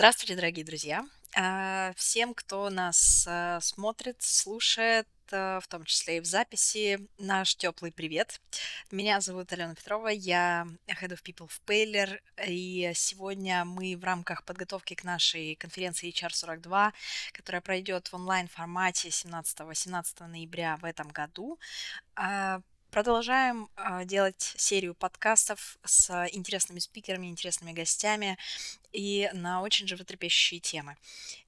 Здравствуйте, дорогие друзья. А, всем, кто нас а, смотрит, слушает, а, в том числе и в записи, наш теплый привет. Меня зовут Алена Петрова, я Head of People в Paylor, и сегодня мы в рамках подготовки к нашей конференции HR42, которая пройдет в онлайн-формате 17-18 ноября в этом году, Продолжаем э, делать серию подкастов с интересными спикерами, интересными гостями и на очень животрепещущие темы.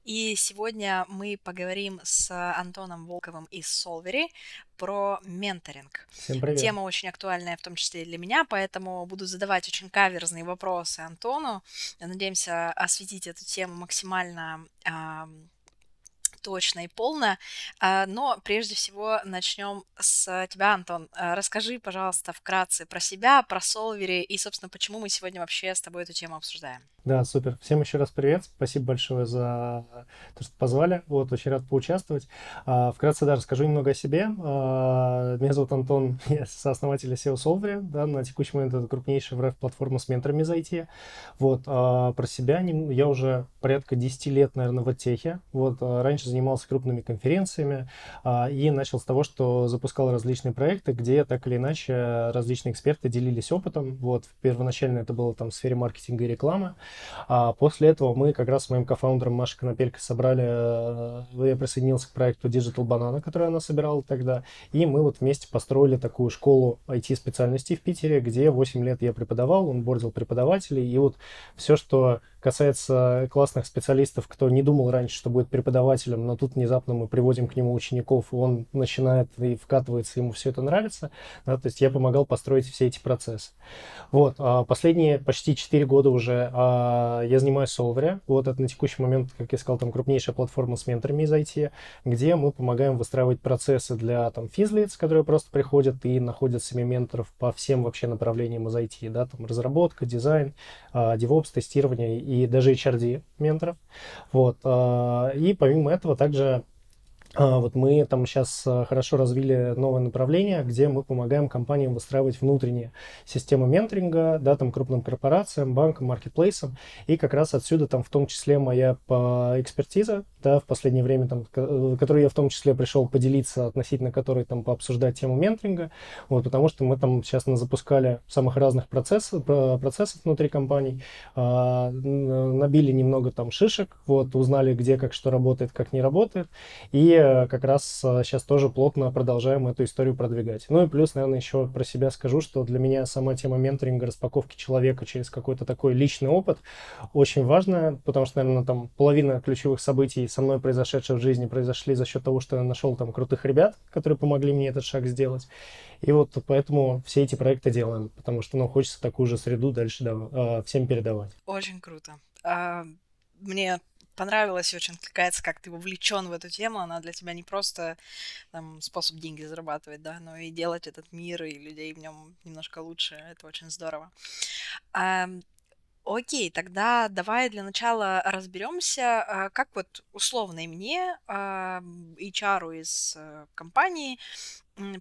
И сегодня мы поговорим с Антоном Волковым из Solvery про менторинг. Всем привет. Тема очень актуальная, в том числе и для меня, поэтому буду задавать очень каверзные вопросы Антону. Надеемся осветить эту тему максимально точно и полно. А, но прежде всего начнем с тебя, Антон. А, расскажи, пожалуйста, вкратце про себя, про Solvery и, собственно, почему мы сегодня вообще с тобой эту тему обсуждаем. Да, супер. Всем еще раз привет. Спасибо большое за то, что позвали. Вот, очень рад поучаствовать. А, вкратце, да, расскажу немного о себе. Меня зовут Антон, я сооснователь SEO Solvery. Да, на текущий момент это крупнейшая в платформа с менторами за IT. Вот, про себя я уже порядка 10 лет, наверное, в техе. Вот, раньше занимался крупными конференциями а, и начал с того, что запускал различные проекты, где так или иначе различные эксперты делились опытом. Вот, первоначально это было там в сфере маркетинга и рекламы. А после этого мы как раз с моим кофаундером Машей Конопелькой собрали, э, я присоединился к проекту Digital Banana, который она собирала тогда, и мы вот вместе построили такую школу IT-специальностей в Питере, где 8 лет я преподавал, он бордил преподавателей, и вот все, что касается классных специалистов, кто не думал раньше, что будет преподавателем, но тут внезапно мы приводим к нему учеников, и он начинает и вкатывается, ему все это нравится. Да, то есть я помогал построить все эти процессы. Вот, а последние почти 4 года уже а, я занимаюсь Solvery. Вот это на текущий момент, как я сказал, там крупнейшая платформа с менторами из IT, где мы помогаем выстраивать процессы для там физлиц, которые просто приходят и находят себе менторов по всем вообще направлениям из IT, да, там разработка, дизайн, а, DevOps, тестирование и даже HRD менторов. Вот. А, и помимо этого также а, вот мы там сейчас а, хорошо развили новое направление, где мы помогаем компаниям выстраивать внутренние системы менторинга, да, там крупным корпорациям, банкам, маркетплейсам. И как раз отсюда там в том числе моя экспертиза, да, в последнее время, там, которую я в том числе пришел поделиться, относительно которой там пообсуждать тему менторинга, вот, потому что мы там сейчас запускали самых разных процессов, процессов внутри компаний, набили немного там шишек, вот, узнали, где как что работает, как не работает, и как раз сейчас э, тоже плотно продолжаем эту историю продвигать. Ну и плюс, наверное, еще про себя скажу, что для меня сама тема менторинга, распаковки человека через какой-то такой личный опыт очень важна, потому что, наверное, там половина ключевых событий со мной произошедших в жизни произошли за счет того, что я нашел там крутых ребят, которые помогли мне этот шаг сделать. И вот поэтому все эти проекты делаем, потому что, ну, хочется такую же среду дальше да, э, всем передавать. Очень круто. А, мне понравилось и очень откликается, как ты вовлечен в эту тему. Она для тебя не просто там, способ деньги зарабатывать, да, но и делать этот мир и людей в нем немножко лучше. Это очень здорово. А, окей, тогда давай для начала разберемся, а, как вот условно мне, а, HR из э, компании,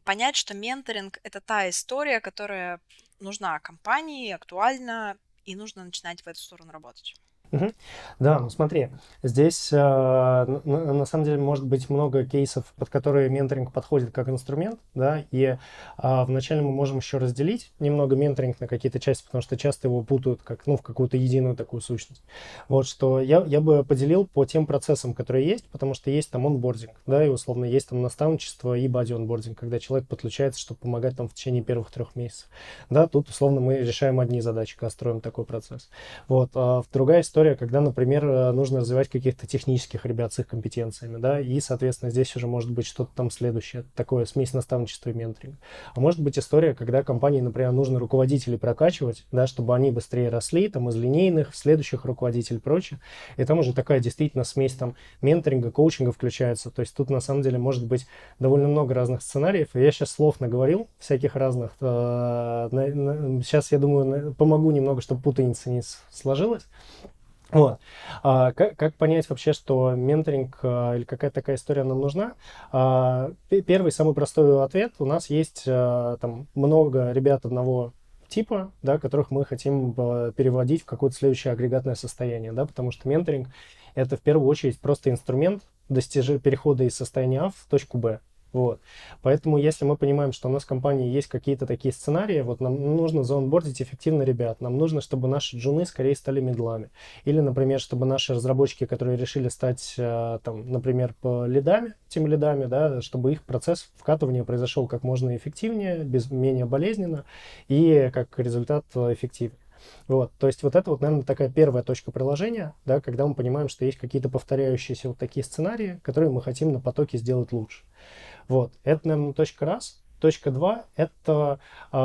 понять, что менторинг — это та история, которая нужна компании, актуальна, и нужно начинать в эту сторону работать. Угу. Да, ну смотри, здесь э, на, на самом деле может быть много кейсов, под которые менторинг подходит как инструмент, да, и э, вначале мы можем еще разделить немного менторинг на какие-то части, потому что часто его путают как, ну, в какую-то единую такую сущность. Вот, что я, я бы поделил по тем процессам, которые есть, потому что есть там онбординг, да, и условно есть там наставничество и бади онбординг, когда человек подключается, чтобы помогать там в течение первых трех месяцев. Да, тут условно мы решаем одни задачи, когда строим такой процесс. Вот, а другая история история, когда, например, э, нужно развивать каких-то технических ребят с их компетенциями, да, и, соответственно, здесь уже может быть что-то там следующее, такое смесь наставничества и менторинга. А может быть история, когда компании, например, нужно руководителей прокачивать, да, чтобы они быстрее росли, там, из линейных, следующих руководителей и прочее. И там уже такая действительно смесь там менторинга, коучинга включается. То есть тут, на самом деле, может быть довольно много разных сценариев. Я сейчас слов наговорил, всяких разных. Сейчас, я думаю, помогу немного, чтобы путаница не сложилась. Вот. А, как, как понять вообще, что менторинг а, или какая-то такая история нам нужна? А, первый, самый простой ответ. У нас есть а, там много ребят одного типа, да, которых мы хотим э, переводить в какое-то следующее агрегатное состояние, да, потому что менторинг — это в первую очередь просто инструмент достижения перехода из состояния А в точку Б. Вот. Поэтому, если мы понимаем, что у нас в компании есть какие-то такие сценарии, вот нам нужно заонбордить эффективно ребят, нам нужно, чтобы наши джуны скорее стали медлами. Или, например, чтобы наши разработчики, которые решили стать, э, там, например, лидами, тем лидами, да, чтобы их процесс вкатывания произошел как можно эффективнее, без, менее болезненно и как результат эффективнее. Вот, то есть вот это вот, наверное, такая первая точка приложения, да, когда мы понимаем, что есть какие-то повторяющиеся вот такие сценарии, которые мы хотим на потоке сделать лучше. Вот, это, наверное, точка раз. Точка два – это э,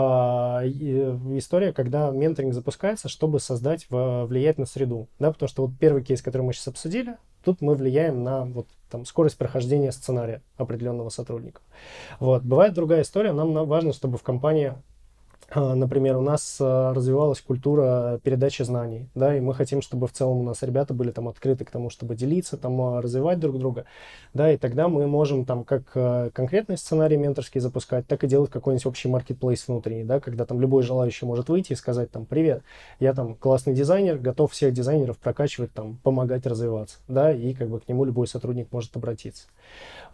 история, когда менторинг запускается, чтобы создать, влиять на среду. Да, потому что вот первый кейс, который мы сейчас обсудили, тут мы влияем на вот, там, скорость прохождения сценария определенного сотрудника. Вот. Бывает другая история, нам важно, чтобы в компании а, например, у нас а, развивалась культура передачи знаний, да, и мы хотим, чтобы в целом у нас ребята были там открыты к тому, чтобы делиться, там, а, развивать друг друга, да, и тогда мы можем там как конкретный сценарий менторский запускать, так и делать какой-нибудь общий маркетплейс внутренний, да, когда там любой желающий может выйти и сказать там, привет, я там классный дизайнер, готов всех дизайнеров прокачивать, там, помогать развиваться, да, и как бы к нему любой сотрудник может обратиться.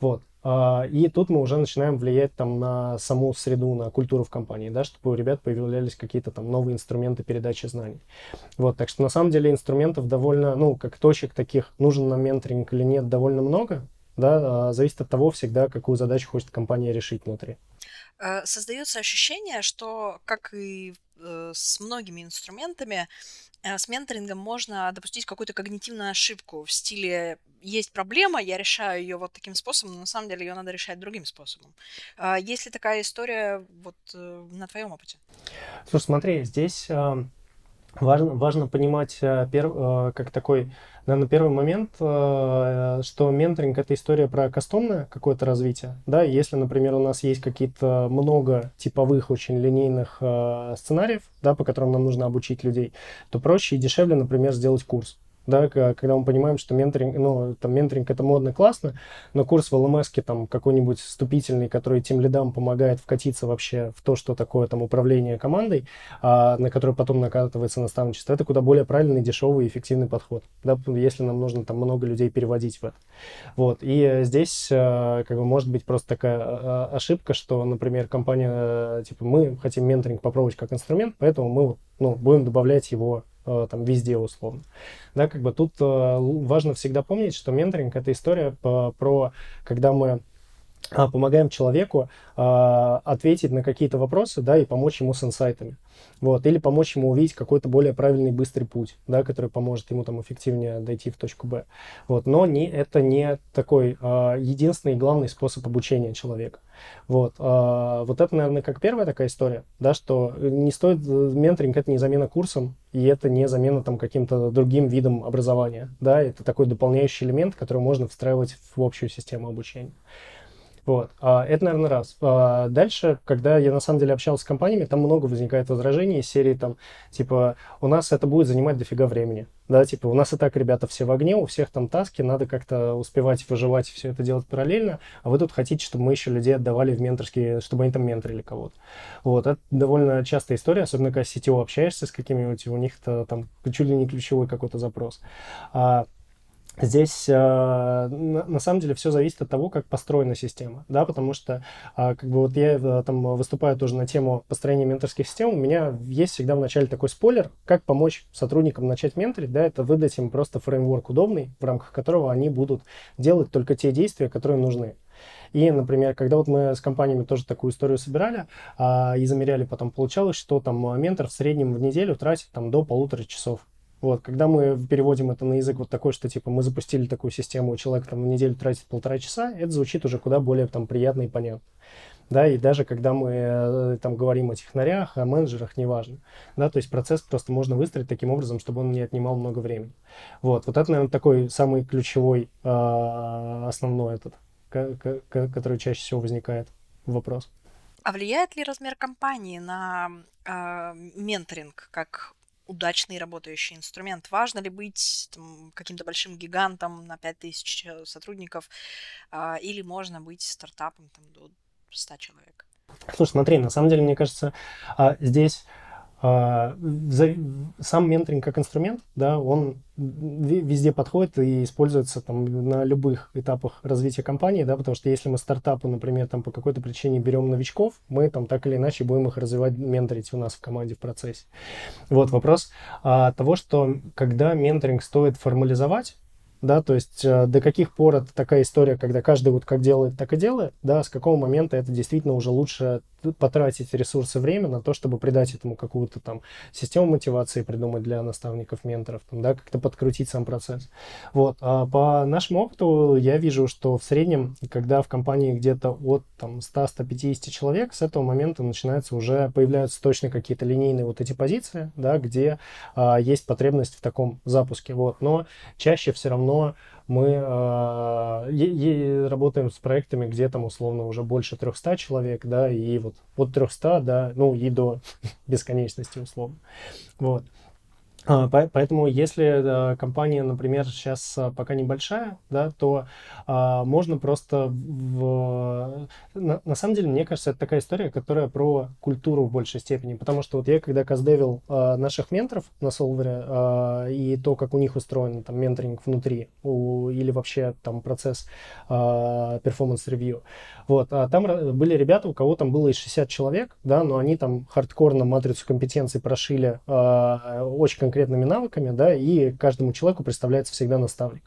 Вот. А, и тут мы уже начинаем влиять там на саму среду, на культуру в компании, да, чтобы у ребят появлялись какие-то там новые инструменты передачи знаний. Вот, так что на самом деле инструментов довольно, ну, как точек таких, нужен нам менторинг или нет, довольно много, да, а, зависит от того всегда, какую задачу хочет компания решить внутри. Э, создается ощущение, что, как и э, с многими инструментами, э, с менторингом можно допустить какую-то когнитивную ошибку в стиле есть проблема, я решаю ее вот таким способом, но на самом деле ее надо решать другим способом. А есть ли такая история вот на твоем опыте? Слушай, смотри, здесь важно, важно понимать пер, как такой наверное, первый момент, э, что менторинг — это история про кастомное какое-то развитие. Да, если, например, у нас есть какие-то много типовых, очень линейных э, сценариев, да, по которым нам нужно обучить людей, то проще и дешевле, например, сделать курс да, когда мы понимаем, что менторинг, ну, там, менторинг это модно, классно, но курс в ЛМС там какой-нибудь вступительный, который тем лидам помогает вкатиться вообще в то, что такое там управление командой, а, на который потом накатывается наставничество, это куда более правильный, дешевый эффективный подход, да, если нам нужно там много людей переводить в это. Вот, и здесь э, как бы может быть просто такая э, ошибка, что, например, компания, э, типа, мы хотим менторинг попробовать как инструмент, поэтому мы ну, будем добавлять его Э, там везде условно. Да, как бы тут э, важно всегда помнить, что менторинг это история про, когда мы помогаем человеку а, ответить на какие-то вопросы, да, и помочь ему с инсайтами. Вот, или помочь ему увидеть какой-то более правильный быстрый путь, да, который поможет ему там эффективнее дойти в точку Б. Вот, но не, это не такой а, единственный и главный способ обучения человека. Вот, а, вот это, наверное, как первая такая история, да, что не стоит, менторинг это не замена курсом, и это не замена там каким-то другим видом образования, да, это такой дополняющий элемент, который можно встраивать в общую систему обучения. Вот. А, это, наверное, раз. А, дальше, когда я на самом деле общался с компаниями, там много возникает возражений из серии там, типа, у нас это будет занимать дофига времени. Да, типа, у нас и так ребята все в огне, у всех там таски, надо как-то успевать выживать, все это делать параллельно, а вы тут хотите, чтобы мы еще людей отдавали в менторские, чтобы они там менторили кого-то. Вот, это довольно частая история, особенно когда с CTO общаешься с какими-нибудь, у них то там чуть ли не ключевой какой-то запрос. А, Здесь э, на самом деле все зависит от того, как построена система, да, потому что э, как бы вот я э, там выступаю тоже на тему построения менторских систем, у меня есть всегда в начале такой спойлер, как помочь сотрудникам начать менторить, да, это выдать им просто фреймворк удобный, в рамках которого они будут делать только те действия, которые нужны. И, например, когда вот мы с компаниями тоже такую историю собирали а, и замеряли, потом получалось, что там ментор в среднем в неделю тратит там до полутора часов вот, когда мы переводим это на язык вот такой, что типа мы запустили такую систему, человек там на неделю тратит полтора часа, это звучит уже куда более там приятно и понятно. Да, и даже когда мы э, там говорим о технарях, о менеджерах, неважно. Да, то есть процесс просто можно выстроить таким образом, чтобы он не отнимал много времени. Вот, вот это, наверное, такой самый ключевой, э, основной этот, который чаще всего возникает вопрос. А влияет ли размер компании на э, менторинг как удачный работающий инструмент. Важно ли быть каким-то большим гигантом на 5000 э, сотрудников, а, или можно быть стартапом там, до 100 человек? Слушай, смотри, на самом деле, мне кажется, а, здесь сам менторинг как инструмент, да, он везде подходит и используется там на любых этапах развития компании, да, потому что если мы стартапы, например, там по какой-то причине берем новичков, мы там так или иначе будем их развивать, менторить у нас в команде в процессе. Вот вопрос а, того, что когда менторинг стоит формализовать, да, то есть э, до каких пор это такая история, когда каждый вот как делает, так и делает, да, с какого момента это действительно уже лучше потратить ресурсы, время на то, чтобы придать этому какую-то там систему мотивации придумать для наставников, менторов, там, да, как-то подкрутить сам процесс. Вот. А по нашему опыту я вижу, что в среднем, когда в компании где-то от там 100-150 человек, с этого момента начинается уже, появляются точно какие-то линейные вот эти позиции, да, где а, есть потребность в таком запуске. Вот. Но чаще все равно мы э, работаем с проектами, где там условно уже больше 300 человек, да, и вот от 300, да, ну и до бесконечности условно. Вот. А, поэтому, если компания, например, сейчас а, пока небольшая, да, то а, можно просто в... на, самом деле, мне кажется, это такая история, которая про культуру в большей степени. Потому что вот я, когда каздевил наших менторов на Solver и то, как у них устроен там менторинг внутри, у, или вообще там процесс performance review, вот, а там были ребята, у кого там было и 60 человек, да, но они там хардкорно матрицу компетенций прошили очень конкретными навыками, да, и каждому человеку представляется всегда наставник.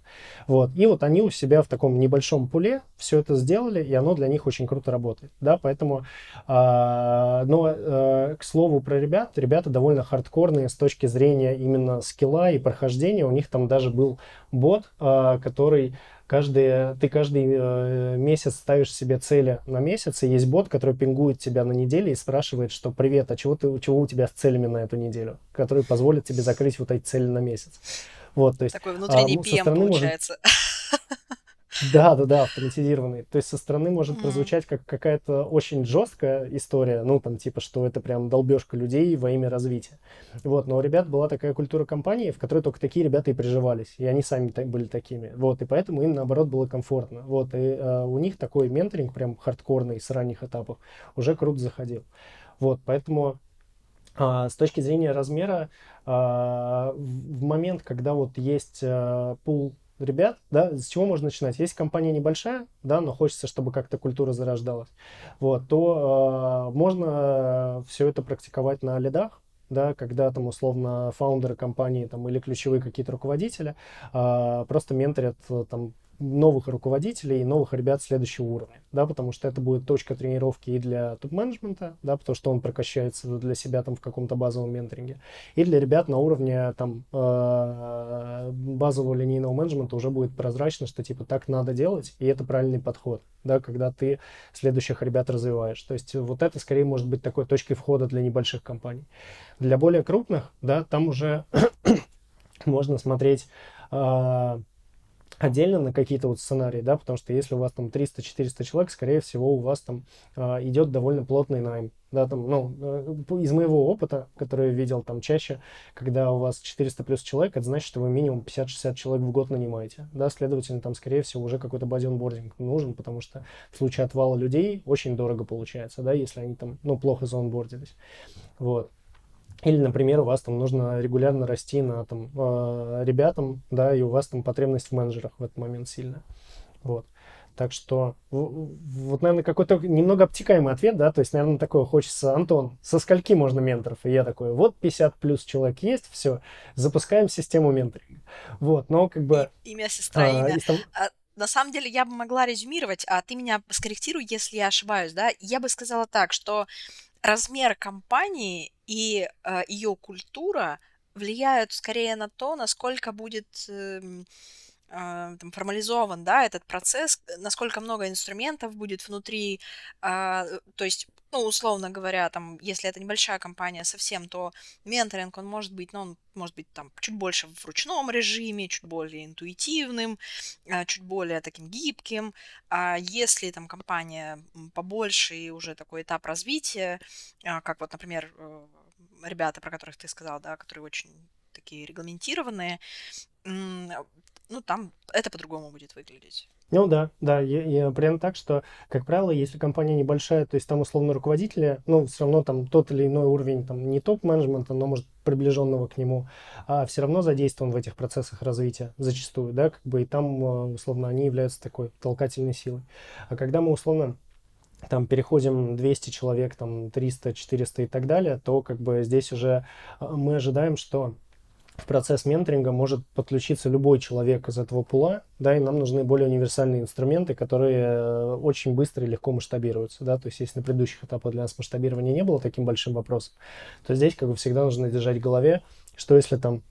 Вот, и вот они у себя в таком небольшом пуле все это сделали, и оно для них очень круто работает, да, поэтому, а, но, а, к слову про ребят, ребята довольно хардкорные с точки зрения именно скилла и прохождения, у них там даже был бот, а, который каждый, ты каждый э, месяц ставишь себе цели на месяц, и есть бот, который пингует тебя на неделе и спрашивает, что «Привет, а чего, ты, чего у тебя с целями на эту неделю?» Который позволит тебе закрыть вот эти цели на месяц. Вот, то есть, Такой внутренний а, PM получается. Может... Да, да, да, автоматизированный. То есть со стороны может mm-hmm. прозвучать как какая-то очень жесткая история, ну, там, типа, что это прям долбежка людей во имя развития. Вот, но у ребят была такая культура компании, в которой только такие ребята и приживались, и они сами так, были такими. Вот, и поэтому им, наоборот, было комфортно. Вот, и э, у них такой менторинг прям хардкорный с ранних этапов уже круто заходил. Вот, поэтому а, с точки зрения размера, а, в момент, когда вот есть а, пул ребят, да, с чего можно начинать? Если компания небольшая, да, но хочется, чтобы как-то культура зарождалась, вот, то э, можно все это практиковать на лидах, да, когда там условно фаундеры компании там или ключевые какие-то руководители э, просто менторят там новых руководителей и новых ребят следующего уровня, да, потому что это будет точка тренировки и для топ-менеджмента, да, потому что он прокачается для себя там в каком-то базовом менторинге, и для ребят на уровне там э, базового линейного менеджмента уже будет прозрачно, что типа так надо делать, и это правильный подход, да, когда ты следующих ребят развиваешь. То есть вот это скорее может быть такой точкой входа для небольших компаний. Для более крупных, да, там уже можно смотреть э, отдельно на какие-то вот сценарии, да, потому что если у вас там 300-400 человек, скорее всего, у вас там э, идет довольно плотный найм, да, там, ну, э, из моего опыта, который я видел там чаще, когда у вас 400 плюс человек, это значит, что вы минимум 50-60 человек в год нанимаете, да, следовательно, там, скорее всего, уже какой-то базе онбординг нужен, потому что в случае отвала людей очень дорого получается, да, если они там, ну, плохо заонбордились, вот. Или, например, у вас там нужно регулярно расти на там, э, ребятам, да, и у вас там потребность в менеджерах в этот момент сильная. Вот. Так что, вот, наверное, какой-то немного обтекаемый ответ, да, то есть, наверное, такое хочется, Антон, со скольки можно менторов? И я такой, вот 50 плюс человек есть, все, запускаем систему менторинга. Вот, но как бы... Имя, сестра, а, имя. Там... А, на самом деле, я бы могла резюмировать, а ты меня скорректируй, если я ошибаюсь, да, я бы сказала так, что размер компании и э, ее культура влияют скорее на то, насколько будет э, э, там, формализован, да, этот процесс, насколько много инструментов будет внутри, э, то есть ну, условно говоря, там, если это небольшая компания совсем, то менторинг, он может быть, ну, он может быть там чуть больше в ручном режиме, чуть более интуитивным, а, чуть более таким гибким. А если там компания побольше и уже такой этап развития, а, как вот, например, э, ребята, про которых ты сказал, да, которые очень такие регламентированные, ну, там это по-другому будет выглядеть. Ну да, да, я, я примерно так, что, как правило, если компания небольшая, то есть там условно руководители, ну, все равно там тот или иной уровень, там, не топ-менеджмента, но, может, приближенного к нему, а все равно задействован в этих процессах развития зачастую, да, как бы и там, э, условно, они являются такой толкательной силой. А когда мы, условно, там переходим 200 человек, там 300, 400 и так далее, то как бы здесь уже э, мы ожидаем, что в процесс менторинга может подключиться любой человек из этого пула, да, и нам нужны более универсальные инструменты, которые э, очень быстро и легко масштабируются, да, то есть если на предыдущих этапах для нас масштабирование не было таким большим вопросом, то здесь как бы всегда нужно держать в голове, что если там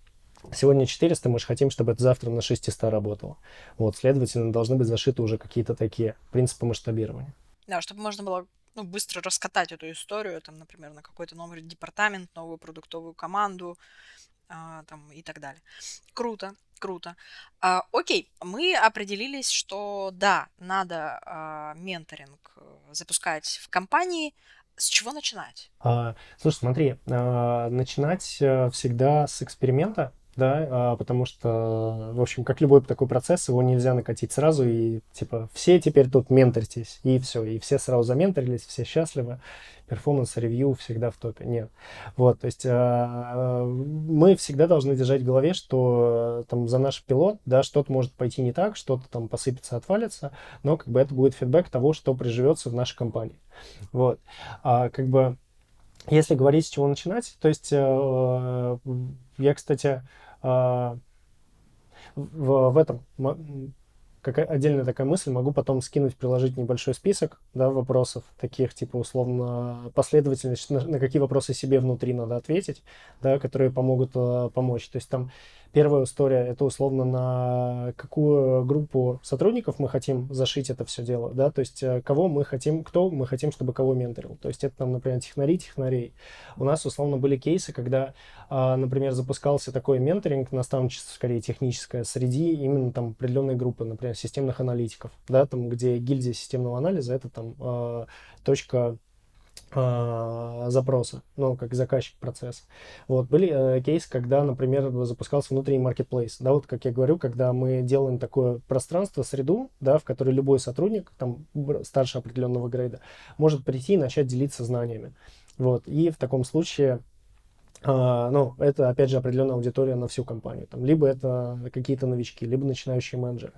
Сегодня 400, мы же хотим, чтобы это завтра на 600 работало. Вот, следовательно, должны быть зашиты уже какие-то такие принципы масштабирования. Да, чтобы можно было ну, быстро раскатать эту историю, там, например, на какой-то новый департамент, новую продуктовую команду, а, там, и так далее. Круто, круто. А, окей, мы определились, что да, надо а, менторинг э, запускать в компании. С чего начинать? А, слушай, смотри, а, начинать а, всегда с эксперимента, да, а, потому что, в общем, как любой такой процесс, его нельзя накатить сразу, и, типа, все теперь тут менторитесь, и все, и все сразу заменторились, все счастливы, performance review всегда в топе, нет. Вот, то есть а, мы всегда должны держать в голове, что там за наш пилот, да, что-то может пойти не так, что-то там посыпется, отвалится, но как бы это будет фидбэк того, что приживется в нашей компании. Вот, а, как бы если говорить, с чего начинать, то есть э, я, кстати, а, в, в этом как отдельная такая мысль, могу потом скинуть, приложить небольшой список да, вопросов, таких типа условно последовательность, на, на какие вопросы себе внутри надо ответить, да, которые помогут э, помочь. То есть там Первая история – это условно на какую группу сотрудников мы хотим зашить это все дело, да, то есть э, кого мы хотим, кто мы хотим, чтобы кого менторил. То есть это там, например, технари, технарей. У нас условно были кейсы, когда, а, например, запускался такой менторинг, наставничество, скорее техническое, среди именно там определенной группы, например, системных аналитиков, да, там, где гильдия системного анализа – это там а, точка запроса, ну, как заказчик процесса. Вот, были э, кейсы, когда, например, запускался внутренний маркетплейс, да, вот, как я говорю, когда мы делаем такое пространство, среду, да, в которой любой сотрудник, там, старше определенного грейда, может прийти и начать делиться знаниями. Вот, и в таком случае Uh, ну, это, опять же, определенная аудитория на всю компанию. Там, либо это какие-то новички, либо начинающие менеджеры.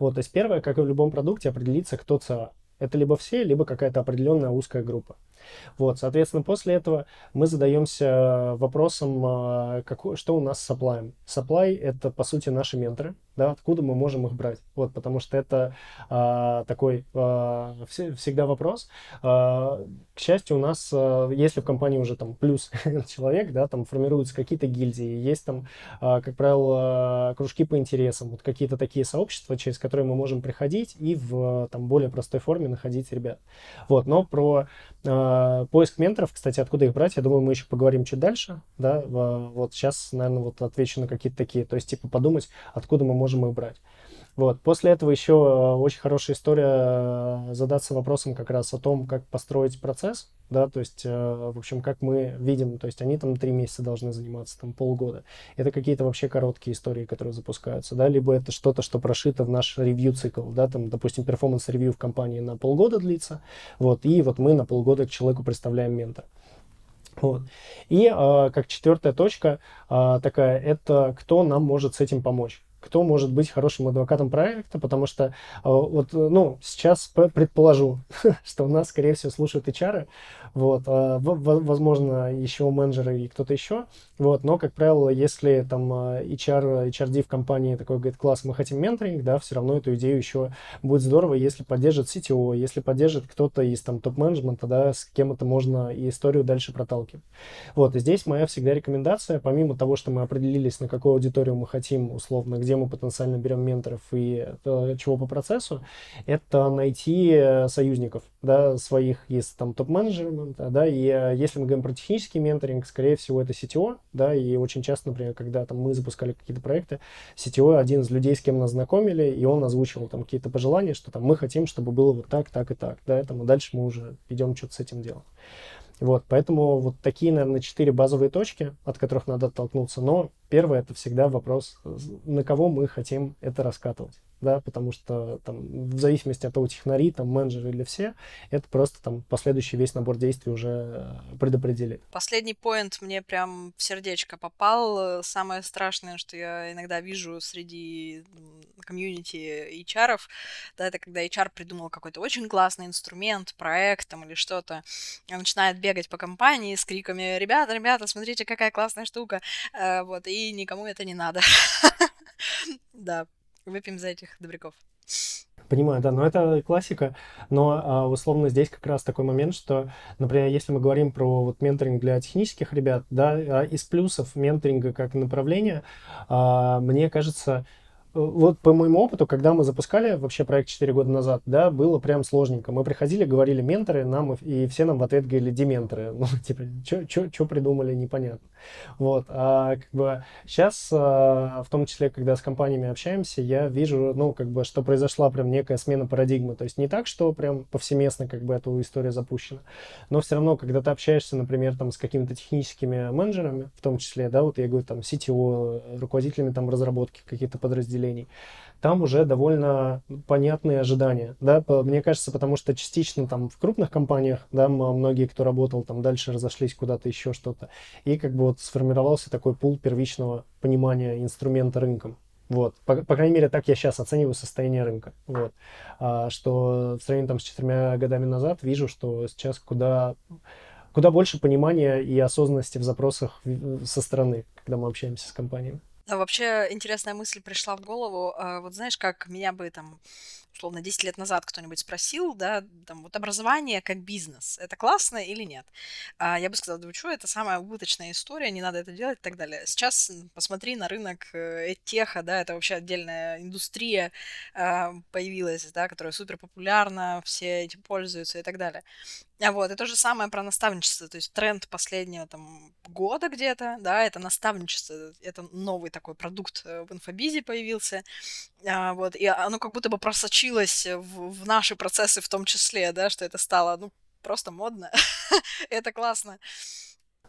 Вот, то есть первое, как и в любом продукте, определиться, кто ЦА. Это либо все, либо какая-то определенная узкая группа. Вот, соответственно, после этого мы задаемся вопросом, а, какой, что у нас с supply. Supply — это, по сути, наши менторы, да, откуда мы можем их брать. Вот, потому что это а, такой а, всегда вопрос. А, к счастью, у нас, а, если в компании уже там плюс человек, да, там формируются какие-то гильдии, есть там, а, как правило, кружки по интересам, вот какие-то такие сообщества, через которые мы можем приходить и в там более простой форме находить ребят. Вот, но про а, поиск менторов, кстати, откуда их брать, я думаю, мы еще поговорим чуть дальше, да, вот сейчас, наверное, вот отвечу на какие-то такие, то есть, типа, подумать, откуда мы можем их брать. Вот. После этого еще э, очень хорошая история э, задаться вопросом как раз о том, как построить процесс, да, то есть, э, в общем, как мы видим, то есть они там три месяца должны заниматься, там полгода. Это какие-то вообще короткие истории, которые запускаются, да, либо это что-то, что прошито в наш review-цикл, да, там, допустим, performance review в компании на полгода длится, вот, и вот мы на полгода к человеку представляем ментора. Вот. И как четвертая точка такая, это кто нам может с этим помочь кто может быть хорошим адвокатом проекта, потому что э, вот, ну, сейчас предположу, что у нас, скорее всего, слушают HR, вот, а, возможно, еще менеджеры и кто-то еще, вот, но, как правило, если там HR, HRD в компании такой говорит, класс, мы хотим менторинг, да, все равно эту идею еще будет здорово, если поддержит CTO, если поддержит кто-то из там топ-менеджмента, да, с кем это можно и историю дальше проталкивать. Вот, и здесь моя всегда рекомендация, помимо того, что мы определились, на какую аудиторию мы хотим, условно, где мы потенциально берем менторов и э, чего по процессу, это найти э, союзников, да, своих из там топ-менеджмента, да, и э, если мы говорим про технический менторинг, скорее всего, это CTO, да, и очень часто, например, когда там мы запускали какие-то проекты, CTO один из людей, с кем нас знакомили, и он озвучивал там какие-то пожелания, что там мы хотим, чтобы было вот так, так и так, да, и дальше мы уже идем что-то с этим делать. Вот, поэтому вот такие, наверное, четыре базовые точки, от которых надо оттолкнуться. Но первое это всегда вопрос, на кого мы хотим это раскатывать. Да, потому что там в зависимости от того, технари, там менеджер или все, это просто там последующий весь набор действий уже предопределит. Последний поинт мне прям в сердечко попал. Самое страшное, что я иногда вижу среди комьюнити HR, да, это когда HR придумал какой-то очень классный инструмент, проект там или что-то, начинает бегать по компании с криками «Ребята, ребята, смотрите, какая классная штука!» э, Вот, и никому это не надо. Да, выпьем за этих добряков. Понимаю, да, но это классика, но а, условно здесь как раз такой момент, что, например, если мы говорим про вот менторинг для технических ребят, да, а, из плюсов менторинга как направления, а, мне кажется, вот по моему опыту, когда мы запускали вообще проект 4 года назад, да, было прям сложненько. Мы приходили, говорили менторы, нам и все нам в ответ говорили дементоры. Ну, типа, что придумали, непонятно. Вот. А как бы сейчас, а, в том числе, когда с компаниями общаемся, я вижу, ну, как бы, что произошла прям некая смена парадигмы. То есть не так, что прям повсеместно как бы эта история запущена, но все равно, когда ты общаешься, например, там с какими-то техническими менеджерами, в том числе, да, вот я говорю, там, CTO, руководителями там разработки каких-то подразделений, подразделений, там уже довольно понятные ожидания, да, мне кажется, потому что частично там в крупных компаниях, да, многие, кто работал там дальше разошлись куда-то еще что-то, и как бы вот сформировался такой пул первичного понимания инструмента рынком, вот, по, по крайней мере, так я сейчас оцениваю состояние рынка. Вот, а, что в сравнении там с четырьмя годами назад вижу, что сейчас куда куда больше понимания и осознанности в запросах со стороны, когда мы общаемся с компаниями. А вообще интересная мысль пришла в голову. А, вот знаешь, как меня бы там, условно, 10 лет назад кто-нибудь спросил, да, там, вот образование как бизнес, это классно или нет? А я бы сказала, да что, это самая убыточная история, не надо это делать и так далее. Сейчас посмотри на рынок э, теха, да, это вообще отдельная индустрия а, появилась, да, которая супер популярна, все этим пользуются и так далее. А вот, и то же самое про наставничество, то есть тренд последнего там года где-то, да, это наставничество, это новый такой продукт э, в инфобизе появился, а, вот, и оно как будто бы просочилось в, в наши процессы в том числе, да, что это стало, ну, просто модно, это классно.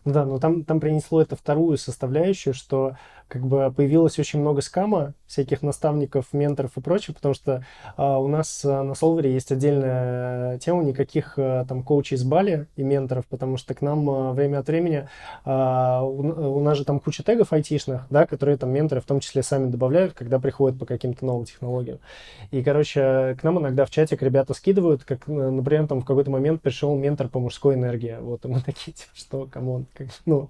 Да, но там, там принесло это вторую составляющую, что как бы появилось очень много скама, всяких наставников, менторов и прочего, потому что а, у нас а, на Solvery есть отдельная тема, никаких а, там коучей с Бали и менторов, потому что к нам а, время от времени а, у, у нас же там куча тегов айтишных, да, которые там менторы в том числе сами добавляют, когда приходят по каким-то новым технологиям. И, короче, к нам иногда в чатик ребята скидывают, как, например, там в какой-то момент пришел ментор по мужской энергии, вот, и мы такие, типа, что, come on, как, ну,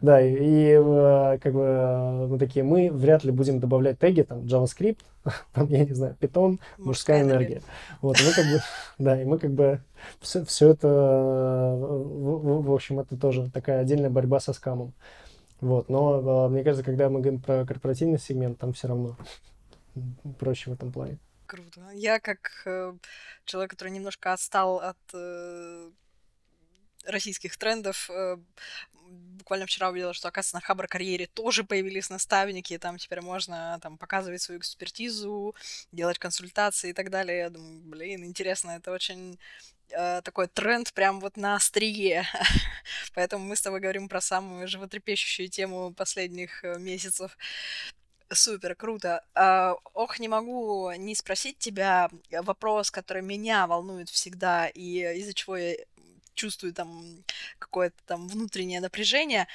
да, и, и а, как бы мы такие, мы вряд ли будем добавлять теги, там, JavaScript, там, я не знаю, Python, мужская, энергия. Вот, мы как бы, да, и мы как бы все, все это, в, в общем, это тоже такая отдельная борьба со скамом. Вот, но а, мне кажется, когда мы говорим про корпоративный сегмент, там все равно проще в этом плане. Круто. Я как э, человек, который немножко отстал от э, российских трендов, э, буквально вчера увидела, что, оказывается, на Хабр карьере тоже появились наставники, там теперь можно там показывать свою экспертизу, делать консультации и так далее. Я думаю, блин, интересно, это очень э, такой тренд прям вот на острие. Поэтому мы с тобой говорим про самую животрепещущую тему последних э, месяцев. Супер, круто. А, ох, не могу не спросить тебя вопрос, который меня волнует всегда и из-за чего я чувствую там какое-то там внутреннее напряжение,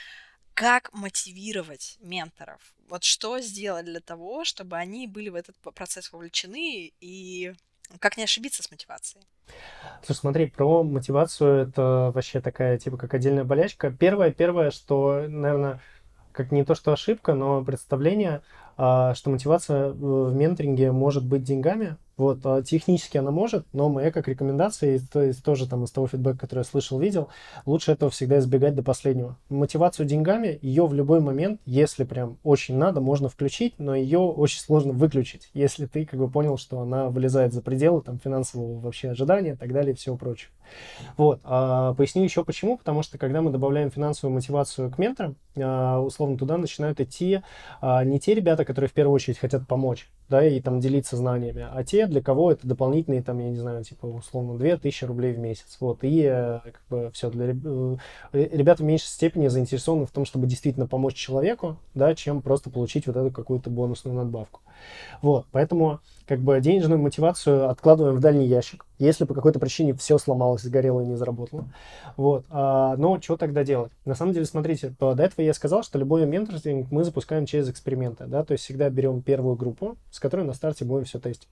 как мотивировать менторов? Вот что сделать для того, чтобы они были в этот процесс вовлечены и как не ошибиться с мотивацией? Слушай, смотри, про мотивацию это вообще такая, типа, как отдельная болячка. Первое, первое, что, наверное, как не то, что ошибка, но представление, а, что мотивация в менторинге может быть деньгами, вот, а технически она может, но моя как рекомендация, то есть тоже там из того фидбэка, который я слышал, видел, лучше этого всегда избегать до последнего. Мотивацию деньгами, ее в любой момент, если прям очень надо, можно включить, но ее очень сложно выключить, если ты как бы понял, что она вылезает за пределы там финансового вообще ожидания и так далее и всего прочего. Вот, а, поясню еще почему, потому что когда мы добавляем финансовую мотивацию к менторам, а, условно туда начинают идти а, не те ребята, которые в первую очередь хотят помочь, да, и там делиться знаниями, а те, для кого это дополнительные, там, я не знаю, типа, условно, 2000 рублей в месяц, вот, и, э, как бы, все, для э, ребята в меньшей степени заинтересованы в том, чтобы действительно помочь человеку, да, чем просто получить вот эту какую-то бонусную надбавку. Вот, поэтому как бы денежную мотивацию откладываем в дальний ящик, если по какой-то причине все сломалось, сгорело и не заработало. Вот. А, но что тогда делать? На самом деле, смотрите, до этого я сказал, что любой менторинг мы запускаем через эксперименты, да, то есть всегда берем первую группу, с которой на старте будем все тестить.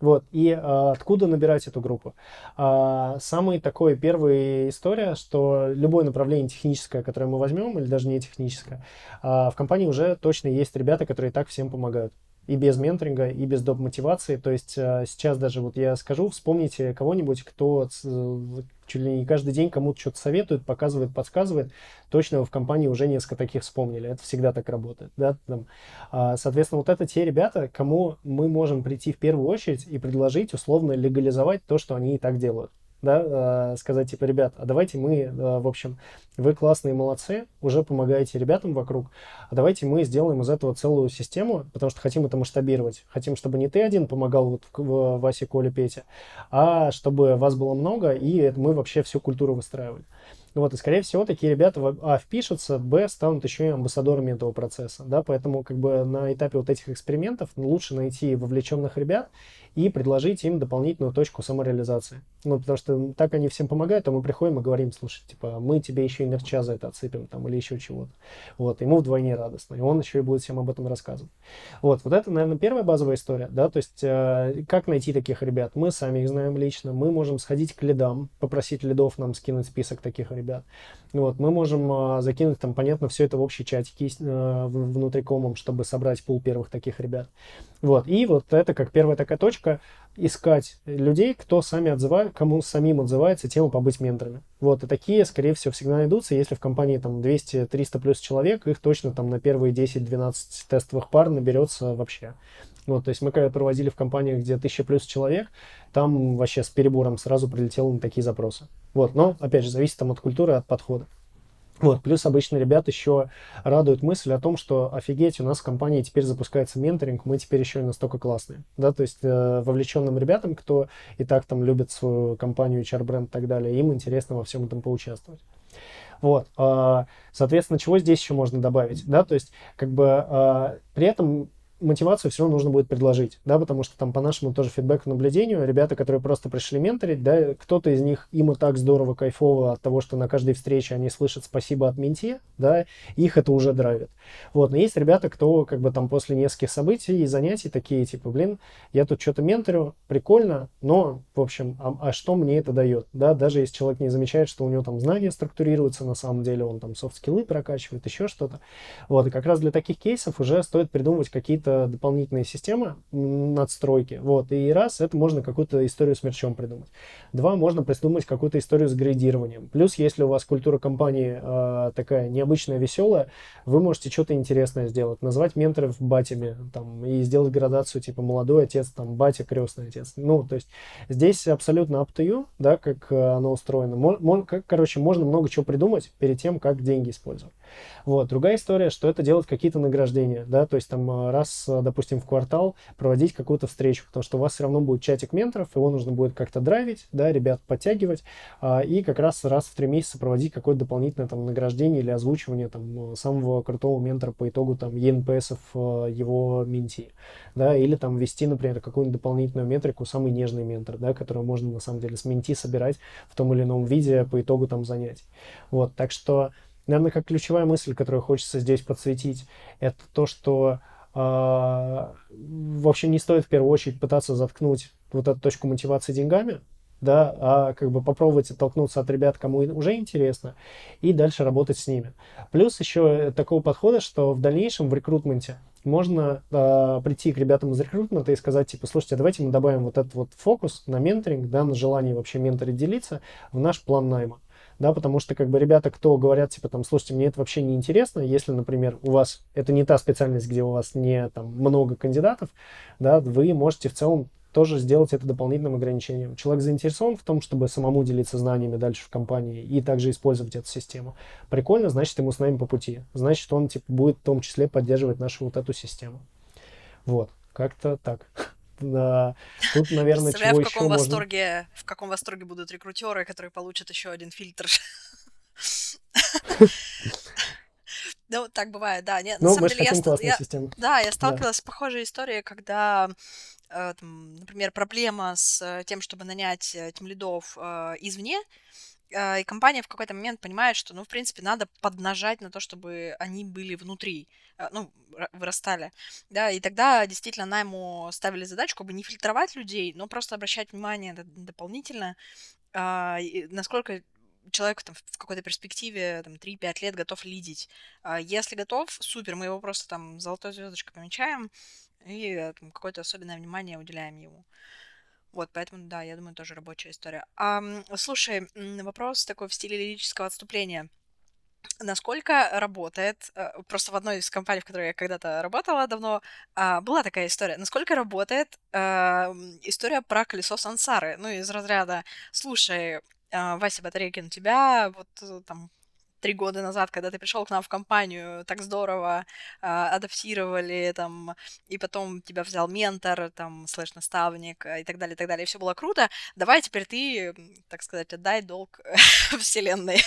Вот. И а, откуда набирать эту группу? А, самый такой первая история, что любое направление техническое, которое мы возьмем, или даже не техническое, а, в компании уже точно есть ребята, которые так всем помогают и без менторинга, и без доп. мотивации. То есть э, сейчас даже вот я скажу, вспомните кого-нибудь, кто чуть ли не каждый день кому-то что-то советует, показывает, подсказывает. Точно в компании уже несколько таких вспомнили. Это всегда так работает. Да? Там, а, соответственно, вот это те ребята, кому мы можем прийти в первую очередь и предложить условно легализовать то, что они и так делают да, э, сказать, типа, ребят, а давайте мы, э, в общем, вы классные молодцы, уже помогаете ребятам вокруг, а давайте мы сделаем из этого целую систему, потому что хотим это масштабировать. Хотим, чтобы не ты один помогал вот Васе, Коле, Пете, а чтобы вас было много, и мы вообще всю культуру выстраивали. Вот, и, скорее всего, такие ребята, а, впишутся, б, станут еще и амбассадорами этого процесса, да, поэтому, как бы, на этапе вот этих экспериментов лучше найти вовлеченных ребят и предложить им дополнительную точку самореализации. Ну, потому что так они всем помогают, а мы приходим и говорим, слушай, типа, мы тебе еще и мерча за это отсыпем, там, или еще чего-то. Вот, ему вдвойне радостно, и он еще и будет всем об этом рассказывать. Вот, вот это, наверное, первая базовая история, да, то есть, э, как найти таких ребят? Мы сами их знаем лично, мы можем сходить к лидам, попросить лидов нам скинуть список таких ребят. Вот, мы можем э, закинуть там, понятно, все это в общий чатик э, внутри комом, чтобы собрать пул первых таких ребят. Вот, и вот это как первая такая точка, искать людей, кто сами отзывает, кому самим отзывается тема побыть менторами. Вот, и такие, скорее всего, всегда найдутся. Если в компании там 200-300 плюс человек, их точно там на первые 10-12 тестовых пар наберется вообще. Вот, то есть мы когда проводили в компаниях, где 1000 плюс человек, там вообще с перебором сразу прилетело на такие запросы. Вот, но, опять же, зависит там от культуры, от подхода. Вот, плюс обычно ребят еще радует мысль о том, что офигеть, у нас в компании теперь запускается менторинг, мы теперь еще и настолько классные. Да, то есть э, вовлеченным ребятам, кто и так там любит свою компанию, HR-бренд и так далее, им интересно во всем этом поучаствовать. Вот, э, соответственно, чего здесь еще можно добавить, да, то есть как бы э, при этом мотивацию все равно нужно будет предложить, да, потому что там по нашему тоже фидбэку наблюдению, ребята, которые просто пришли менторить, да, кто-то из них, им и так здорово, кайфово от того, что на каждой встрече они слышат спасибо от менти, да, их это уже драйвит. Вот, но есть ребята, кто как бы там после нескольких событий и занятий такие, типа, блин, я тут что-то менторю, прикольно, но, в общем, а, а что мне это дает, да, даже если человек не замечает, что у него там знания структурируются, на самом деле он там софт-скиллы прокачивает, еще что-то. Вот, и как раз для таких кейсов уже стоит придумывать какие-то какие-то дополнительные системы надстройки. Вот. И раз, это можно какую-то историю с мерчом придумать. Два, можно придумать какую-то историю с градированием. Плюс, если у вас культура компании э, такая необычная, веселая, вы можете что-то интересное сделать. Назвать менторов батями там, и сделать градацию типа молодой отец, там, батя, крестный отец. Ну, то есть здесь абсолютно up to you, да, как э, оно устроено. Мон, как, короче, можно много чего придумать перед тем, как деньги использовать. Вот. Другая история, что это делать какие-то награждения, да, то есть там э, раз Э, допустим, в квартал проводить какую-то встречу, потому что у вас все равно будет чатик менторов, его нужно будет как-то драйвить, да, ребят подтягивать, а, и как раз раз в три месяца проводить какое-то дополнительное там награждение или озвучивание там самого крутого ментора по итогу там ЕНПСов э, его менти, да, или там вести, например, какую-нибудь дополнительную метрику, самый нежный ментор, да, которую можно на самом деле с менти собирать в том или ином виде по итогу там занятий. Вот, так что Наверное, как ключевая мысль, которую хочется здесь подсветить, это то, что а, в общем, не стоит в первую очередь пытаться заткнуть вот эту точку мотивации деньгами, да, а как бы попробовать оттолкнуться от ребят, кому уже интересно, и дальше работать с ними. Плюс еще такого подхода, что в дальнейшем в рекрутменте можно э, прийти к ребятам из рекрутмента и сказать, типа, слушайте, давайте мы добавим вот этот вот фокус на менторинг, да, на желание вообще менторить делиться в наш план найма да, потому что как бы ребята, кто говорят, типа, там, слушайте, мне это вообще не интересно, если, например, у вас, это не та специальность, где у вас не, там, много кандидатов, да, вы можете в целом тоже сделать это дополнительным ограничением. Человек заинтересован в том, чтобы самому делиться знаниями дальше в компании и также использовать эту систему. Прикольно, значит, ему с нами по пути. Значит, он типа, будет в том числе поддерживать нашу вот эту систему. Вот, как-то так. Да. Тут, наверное, Представляю, чего в каком еще восторге, можно... в каком восторге будут рекрутеры, которые получат еще один фильтр. Ну, так бывает, да. Не, на Ну, самом деле, я, да, я сталкивалась с похожей историей, когда, э, например, проблема с э, тем, чтобы нанять э, тем лидов извне, и компания в какой-то момент понимает, что, ну, в принципе, надо поднажать на то, чтобы они были внутри, э, ну, ра- вырастали, да, и тогда действительно найму ставили задачу, как бы не фильтровать людей, но просто обращать внимание дополнительно, а, насколько человек там, в какой-то перспективе там, 3-5 лет готов лидить. А, Если готов, супер, мы его просто там золотой звездочкой помечаем и э, там, какое-то особенное внимание уделяем ему. Вот, поэтому, да, я думаю, тоже рабочая история. А, слушай, вопрос такой в стиле лирического отступления. Насколько работает, э, просто в одной из компаний, в которой я когда-то работала давно, а, была такая история. Насколько работает а, история про колесо сансары? Ну, из разряда, слушай, а, Вася Батарейкин, у тебя вот э, там три года назад, когда ты пришел к нам в компанию, так здорово а, адаптировали, там, и потом тебя взял ментор, там, слэш-наставник а, и так далее, и так далее, и все было круто. Давай теперь ты, так сказать, отдай долг вселенной.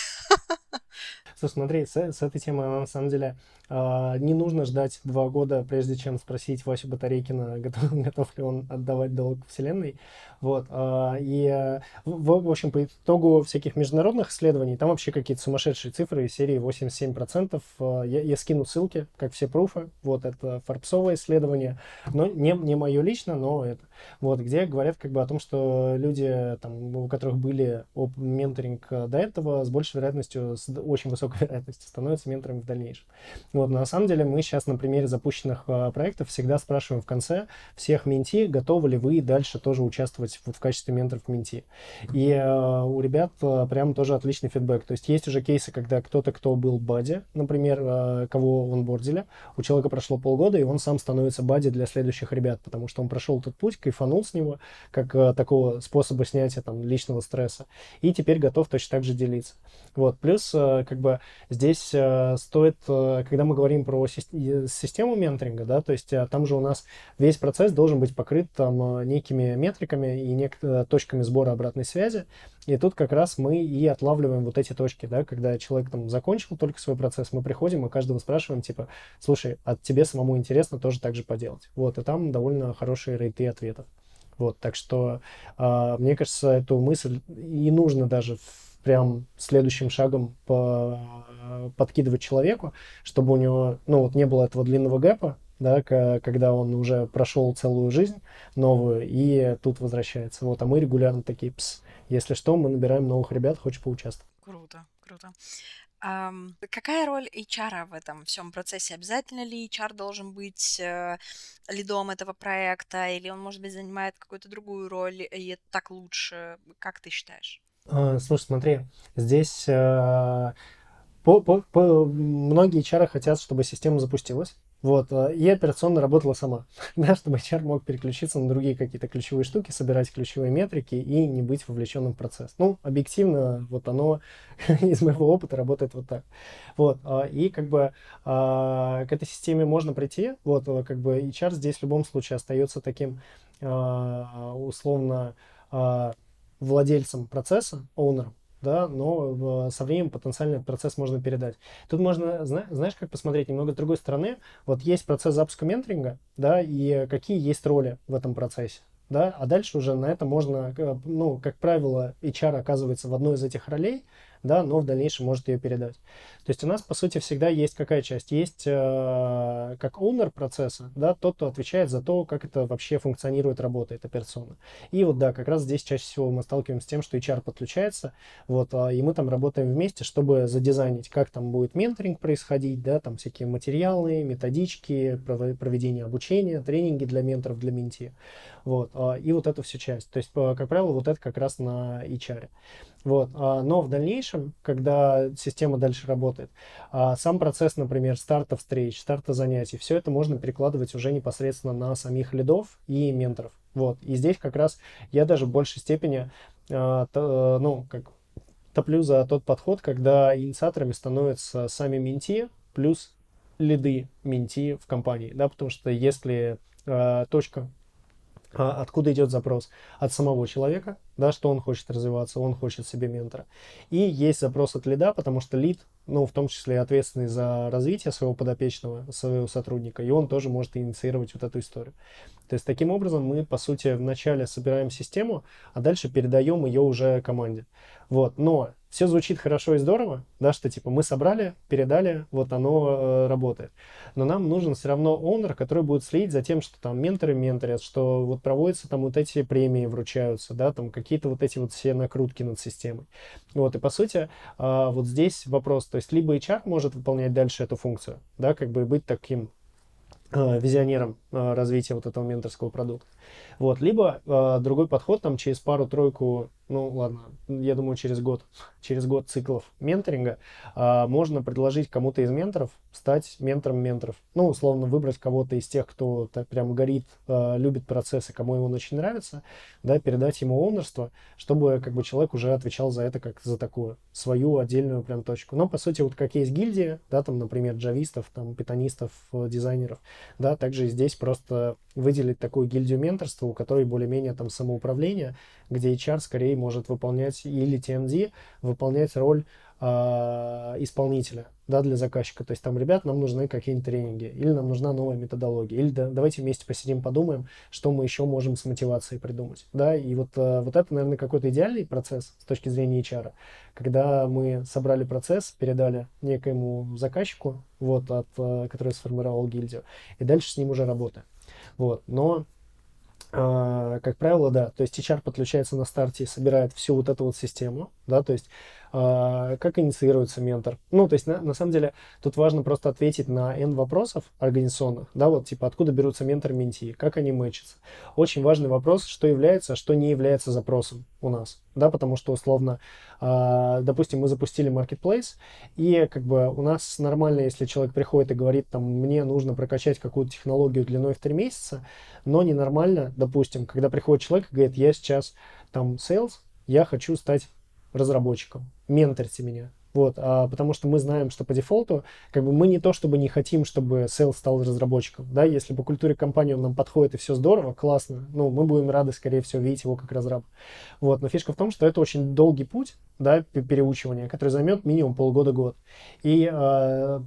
Слушай, смотри, с, с этой темой на самом деле не нужно ждать два года, прежде чем спросить Васю Батарейкина, готов, готов ли он отдавать долг Вселенной. Вот. а, и, а, в, в общем, по итогу всяких международных исследований, там вообще какие-то сумасшедшие цифры из серии 87%. а, Я, я скину ссылки, как все пруфы. Вот, это форбсовое исследование. Но не, не мое лично, но это. Вот, где говорят как бы о том, что люди, там, у которых были оп- менторинг э, до этого, с большей вероятностью, с очень высокой вероятностью становятся менторами в дальнейшем. Вот, на самом деле мы сейчас на примере запущенных э, проектов всегда спрашиваем в конце всех менти, готовы ли вы дальше тоже участвовать вот в качестве менторов менти. И э, у ребят э, прям тоже отличный фидбэк. То есть есть уже кейсы, когда кто-то, кто был бади, например, э, кого онбордили, у человека прошло полгода, и он сам становится бади для следующих ребят, потому что он прошел этот путь, кайфанул с него, как э, такого способа снятия там личного стресса, и теперь готов точно так же делиться. Вот, плюс, как бы, здесь стоит, когда мы говорим про и- систему менторинга, да, то есть э, там же у нас весь процесс должен быть покрыт там э, некими метриками и нек- э, точками сбора обратной связи, и тут как раз мы и отлавливаем вот эти точки, да, когда человек там закончил только свой процесс, мы приходим и каждого спрашиваем, типа, слушай, а тебе самому интересно тоже так же поделать? Вот, и там довольно хорошие рейты ответов. Вот, так что а, мне кажется, эту мысль и нужно даже в- прям следующим шагом по- подкидывать человеку, чтобы у него, ну вот не было этого длинного гэпа, да, когда он уже прошел целую жизнь новую и тут возвращается. Вот, а мы регулярно такие, пс, если что, мы набираем новых ребят, хочешь поучаствовать. Круто, круто. Ам, какая роль HR в этом всем процессе? Обязательно ли HR должен быть э, лидом этого проекта, или он, может быть, занимает какую-то другую роль, и это так лучше? Как ты считаешь? А, Слушай, смотри, здесь а, по, по- по- многие HR хотят, чтобы система запустилась. Вот, а, и операционно работала сама, да, чтобы HR мог переключиться на другие какие-то ключевые штуки, собирать ключевые метрики и не быть вовлеченным в процесс. Ну, объективно, вот оно из моего опыта работает вот так. Вот, и как бы к этой системе можно прийти, вот, как бы HR здесь в любом случае остается таким условно владельцем процесса, оунером, да, но со временем потенциально этот процесс можно передать. Тут можно, зна- знаешь, как посмотреть немного с другой стороны. Вот есть процесс запуска менторинга, да, и какие есть роли в этом процессе, да, а дальше уже на это можно, э, ну, как правило, HR оказывается в одной из этих ролей, да, но в дальнейшем может ее передать. То есть у нас, по сути, всегда есть какая часть? Есть э, как owner процесса, да, тот, кто отвечает за то, как это вообще функционирует, работает операционно. И вот, да, как раз здесь чаще всего мы сталкиваемся с тем, что HR подключается, вот, а, и мы там работаем вместе, чтобы задизайнить, как там будет менторинг происходить, да, там всякие материалы, методички, проведение обучения, тренинги для менторов, для менти, вот, а, и вот эту всю часть. То есть, как правило, вот это как раз на HR. Вот, а, но в дальнейшем, когда система дальше работает, а, сам процесс, например, старта встреч, старта занятий, все это можно перекладывать уже непосредственно на самих лидов и менторов. Вот, и здесь как раз я даже в большей степени, а, то- ну, как топлю за тот подход, когда инициаторами становятся сами менти плюс лиды менти в компании, да, потому что если а, точка а, откуда идет запрос? От самого человека, да, что он хочет развиваться, он хочет себе ментора. И есть запрос от лида, потому что лид, ну, в том числе ответственный за развитие своего подопечного, своего сотрудника, и он тоже может инициировать вот эту историю. То есть таким образом мы, по сути, вначале собираем систему, а дальше передаем ее уже команде. Вот, но все звучит хорошо и здорово, да, что типа мы собрали, передали, вот оно э, работает. Но нам нужен все равно онор, который будет следить за тем, что там менторы менторят, что вот проводятся там вот эти премии вручаются, да, там какие-то вот эти вот все накрутки над системой. Вот, и по сути, э, вот здесь вопрос, то есть либо HR может выполнять дальше эту функцию, да, как бы быть таким э, визионером э, развития вот этого менторского продукта. Вот, либо э, другой подход там через пару-тройку ну ладно, я думаю, через год, через год циклов менторинга а, можно предложить кому-то из менторов стать ментором менторов. Ну, условно, выбрать кого-то из тех, кто так прям горит, а, любит процессы, кому ему очень нравится, да, передать ему онорство, чтобы как бы человек уже отвечал за это как за такую свою отдельную прям точку. Но, по сути, вот как есть гильдия, да, там, например, джавистов, там, питонистов, дизайнеров, да, также здесь просто выделить такую гильдию менторства, у которой более-менее там самоуправление, где HR скорее может выполнять, или TND, выполнять роль э, исполнителя да, для заказчика. То есть там, ребят, нам нужны какие-нибудь тренинги, или нам нужна новая методология, или да, давайте вместе посидим, подумаем, что мы еще можем с мотивацией придумать. Да, и вот, э, вот это, наверное, какой-то идеальный процесс с точки зрения HR, когда мы собрали процесс, передали некоему заказчику, вот, от, э, который сформировал гильдию, и дальше с ним уже работаем. Вот, но как правило, да. То есть HR подключается на старте и собирает всю вот эту вот систему, да, то есть как инициируется ментор. Ну, то есть на, на самом деле тут важно просто ответить на N вопросов организационных, да, вот типа откуда берутся ментор менти, как они мэчатся. Очень важный вопрос, что является, а что не является запросом у нас, да, потому что условно, uh, допустим, мы запустили marketplace, и как бы у нас нормально, если человек приходит и говорит, там, мне нужно прокачать какую-то технологию длиной в 3 месяца, но ненормально, допустим, когда приходит человек и говорит, я сейчас там sales, я хочу стать разработчиком, менторьте меня. Вот, а, потому что мы знаем, что по дефолту, как бы мы не то чтобы не хотим, чтобы sales стал разработчиком, да, если по культуре компании он нам подходит и все здорово, классно, ну, мы будем рады, скорее всего, видеть его как разраб. Вот, но фишка в том, что это очень долгий путь, да, переучивания, который займет минимум полгода-год. И э,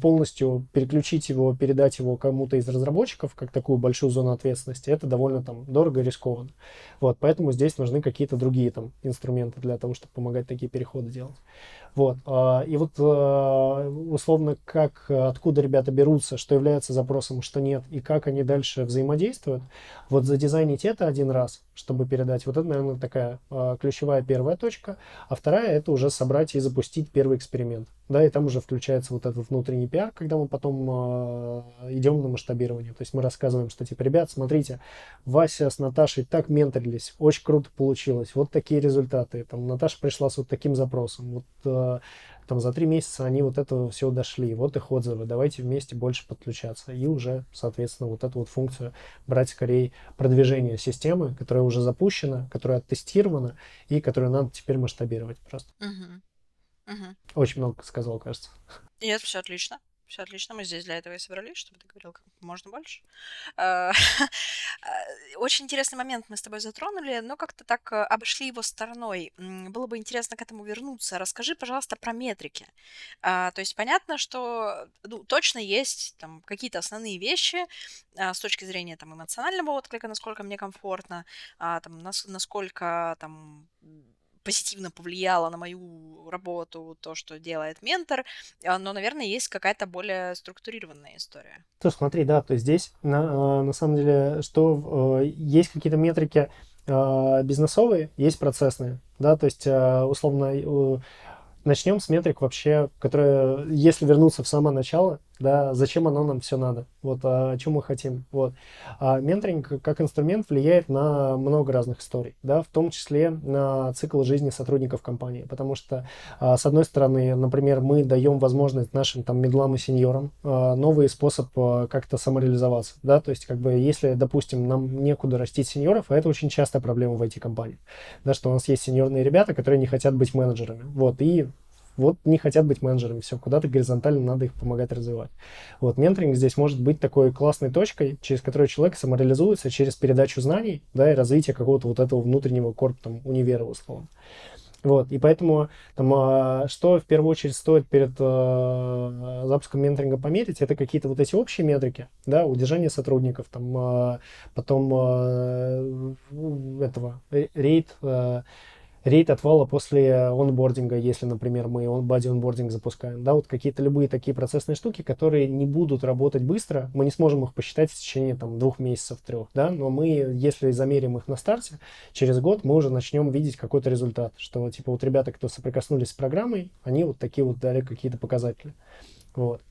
полностью переключить его, передать его кому-то из разработчиков, как такую большую зону ответственности, это довольно там дорого и рискованно. Вот, поэтому здесь нужны какие-то другие там инструменты для того, чтобы помогать такие переходы делать. Вот. А, и вот а, условно, как, откуда ребята берутся, что является запросом, что нет, и как они дальше взаимодействуют, вот задизайнить это один раз, чтобы передать, вот это, наверное, такая а, ключевая первая точка, а вторая это уже собрать и запустить первый эксперимент. Да, и там уже включается вот этот внутренний пиар, когда мы потом э, идем на масштабирование. То есть мы рассказываем, что типа, ребят, смотрите, Вася с Наташей так менторились, очень круто получилось, вот такие результаты. Там Наташа пришла с вот таким запросом. Вот э, там за три месяца они вот этого все дошли, вот их отзывы, давайте вместе больше подключаться. И уже, соответственно, вот эту вот функцию брать скорее продвижение системы, которая уже запущена, которая оттестирована и которую надо теперь масштабировать просто. Угу. Угу. Очень много сказал, кажется. Нет, все отлично. Все отлично, мы здесь для этого и собрались, чтобы ты говорил как можно больше. А, очень интересный момент мы с тобой затронули, но как-то так э, обошли его стороной. Было бы интересно к этому вернуться. Расскажи, пожалуйста, про метрики. А, то есть понятно, что ну, точно есть там какие-то основные вещи а, с точки зрения там эмоционального отклика, насколько мне комфортно, там, насколько там позитивно повлияло на мою работу то, что делает ментор, а, но, наверное, есть какая-то более структурированная история. То смотри, да, то есть здесь на, а, на самом деле, что э, есть какие-то метрики а, бизнесовые, есть процессные, да, то есть условно начнем с метрик вообще, которые, если вернуться в самое начало, да, зачем оно нам все надо, вот, а, о чем мы хотим, вот. А менторинг как инструмент влияет на много разных историй, да, в том числе на цикл жизни сотрудников компании, потому что, а, с одной стороны, например, мы даем возможность нашим там медлам и сеньорам а, новый способ а, как-то самореализоваться, да, то есть, как бы, если, допустим, нам некуда растить сеньоров, а это очень частая проблема в IT-компании, да, что у нас есть сеньорные ребята, которые не хотят быть менеджерами, вот, и вот не хотят быть менеджерами, все, куда-то горизонтально надо их помогать развивать. Вот, менторинг здесь может быть такой классной точкой, через которую человек самореализуется через передачу знаний, да, и развитие какого-то вот этого внутреннего корпуса, там, универа, условно. Вот, и поэтому там, а, что в первую очередь стоит перед э, запуском менторинга померить, это какие-то вот эти общие метрики, да, удержание сотрудников, там, э, потом э, этого рейд, э, рейд отвала после онбординга, если, например, мы бади онбординг запускаем, да, вот какие-то любые такие процессные штуки, которые не будут работать быстро, мы не сможем их посчитать в течение там двух месяцев, трех, да, но мы, если замерим их на старте, через год мы уже начнем видеть какой-то результат, что типа вот ребята, кто соприкоснулись с программой, они вот такие вот дали какие-то показатели, вот.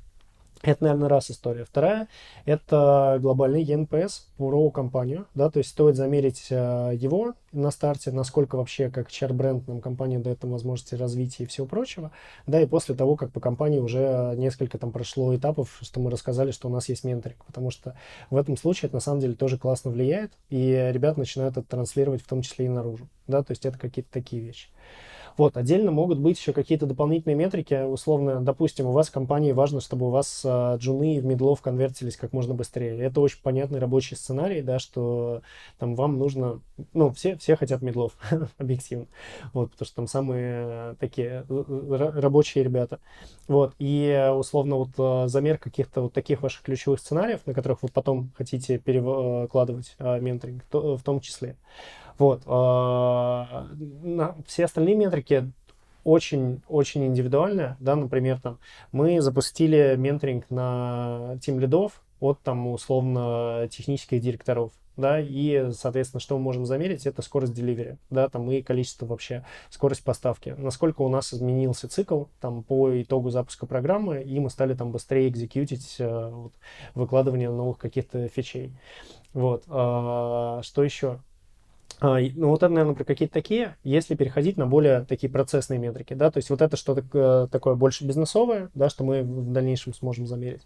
Это, наверное, раз история. Вторая – это глобальный ЕНПС про компанию. Да, то есть стоит замерить э, его на старте, насколько вообще как HR-бренд нам компания дает там возможности развития и всего прочего. Да, и после того, как по компании уже несколько там прошло этапов, что мы рассказали, что у нас есть менторинг. Потому что в этом случае это на самом деле тоже классно влияет, и ребят начинают это транслировать в том числе и наружу. Да, то есть это какие-то такие вещи. Вот, отдельно могут быть еще какие-то дополнительные метрики. Условно, допустим, у вас в компании важно, чтобы у вас э, джуны в медлов конвертились как можно быстрее. Это очень понятный рабочий сценарий, да, что там вам нужно... Ну, все, все хотят медлов, объективно. Вот, потому что там самые такие рабочие ребята. Вот, и условно вот замер каких-то вот таких ваших ключевых сценариев, на которых вы потом хотите перекладывать менторинг, в том числе. Вот. А, все остальные метрики очень-очень индивидуальные, да, например, там, мы запустили менторинг на тим лидов от, там, условно, технических директоров, да, и, соответственно, что мы можем замерить, это скорость деливери, да, там, и количество вообще, скорость поставки, насколько у нас изменился цикл, там, по итогу запуска программы, и мы стали, там, быстрее экзекьютить э, вот, выкладывание новых каких-то фичей, вот, а, что еще? А, ну, вот это, наверное, какие-то такие, если переходить на более такие процессные метрики, да, то есть вот это что-то э, такое больше бизнесовое, да, что мы в дальнейшем сможем замерить.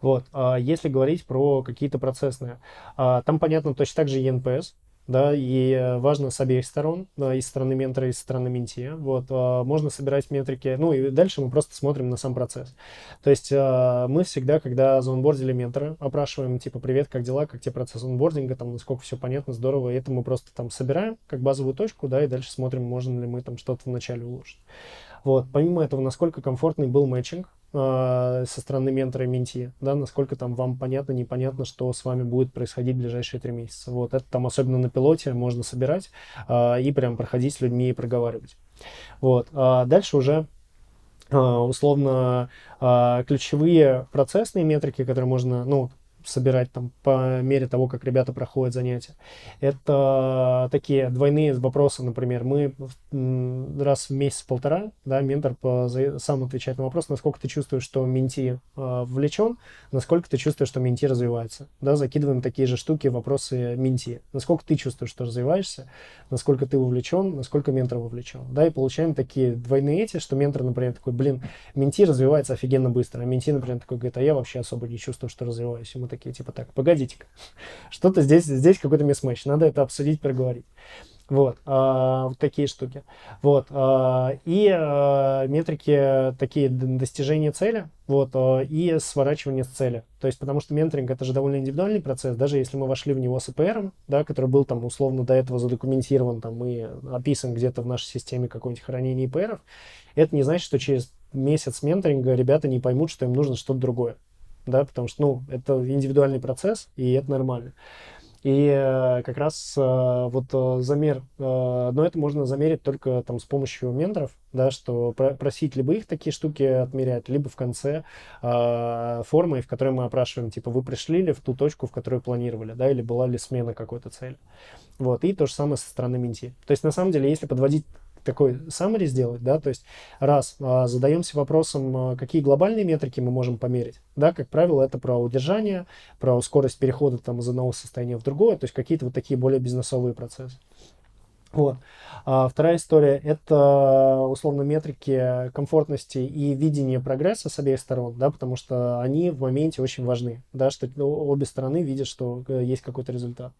Вот, а если говорить про какие-то процессные, а, там, понятно, точно так же ENPS, да, и э, важно с обеих сторон, да, и стороны ментора, и стороны менти. Вот, а, можно собирать метрики, ну, и дальше мы просто смотрим на сам процесс. То есть а, мы всегда, когда заонбордили ментора, опрашиваем, типа, привет, как дела, как тебе процесс онбординга, там, насколько все понятно, здорово, и это мы просто там собираем как базовую точку, да, и дальше смотрим, можно ли мы там что-то вначале улучшить. Вот, помимо этого, насколько комфортный был матчинг, э, со стороны ментора и менти, да, насколько там вам понятно, непонятно, что с вами будет происходить в ближайшие три месяца. Вот это там особенно на пилоте можно собирать э, и прям проходить с людьми и проговаривать. Вот. А дальше уже условно ключевые процессные метрики, которые можно, ну, собирать там по мере того, как ребята проходят занятия. Это такие двойные вопросы, например, мы раз в месяц-полтора, да, ментор сам отвечает на вопрос, насколько ты чувствуешь, что менти э, вовлечен, насколько ты чувствуешь, что менти развивается. Да, закидываем такие же штуки, вопросы менти. Насколько ты чувствуешь, что развиваешься, насколько ты вовлечен, насколько ментор вовлечен. Да, и получаем такие двойные эти, что ментор, например, такой, блин, менти развивается офигенно быстро, а менти, например, такой говорит, а я вообще особо не чувствую, что развиваюсь. Ему такие, типа, так, погодите-ка, что-то здесь, здесь какой-то мисс надо это обсудить, проговорить. Вот, а, вот такие штуки. Вот, а, и а, метрики такие достижения цели, вот, а, и сворачивание с цели. То есть, потому что менторинг это же довольно индивидуальный процесс, даже если мы вошли в него с ИПР, да, который был там условно до этого задокументирован там и описан где-то в нашей системе какой-нибудь хранения ИПРов, это не значит, что через месяц менторинга ребята не поймут, что им нужно что-то другое да, потому что, ну, это индивидуальный процесс, и это нормально. И э, как раз э, вот э, замер, но это можно замерить только там с помощью менторов, да, что про просить либо их такие штуки отмерять, либо в конце формы, в которой мы опрашиваем, типа, вы пришли ли в ту точку, в которую планировали, да, или была ли смена какой-то цели. Вот, и то же самое со стороны менти. То есть, на самом деле, если подводить такой summary сделать, да, то есть раз а, задаемся вопросом, а, какие глобальные метрики мы можем померить, да, как правило, это про удержание, про скорость перехода там из одного состояния в другое, то есть какие-то вот такие более бизнесовые процессы. Вот. А вторая история – это, условно, метрики комфортности и видения прогресса с обеих сторон, да, потому что они в моменте очень важны, да, что обе стороны видят, что э, есть какой-то результат.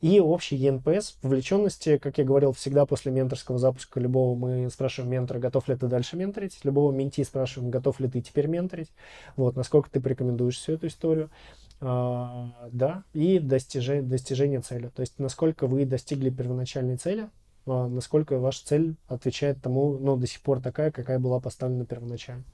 И общий ЕНПС, вовлеченности, как я говорил, всегда после менторского запуска любого мы спрашиваем ментора, готов ли ты дальше менторить, любого менти спрашиваем, готов ли ты теперь менторить, вот, насколько ты порекомендуешь всю эту историю. А, да, и достижение, достижение цели. То есть, насколько вы достигли первоначальной цели, а, насколько ваша цель отвечает тому, ну, до сих пор такая, какая была поставлена первоначально.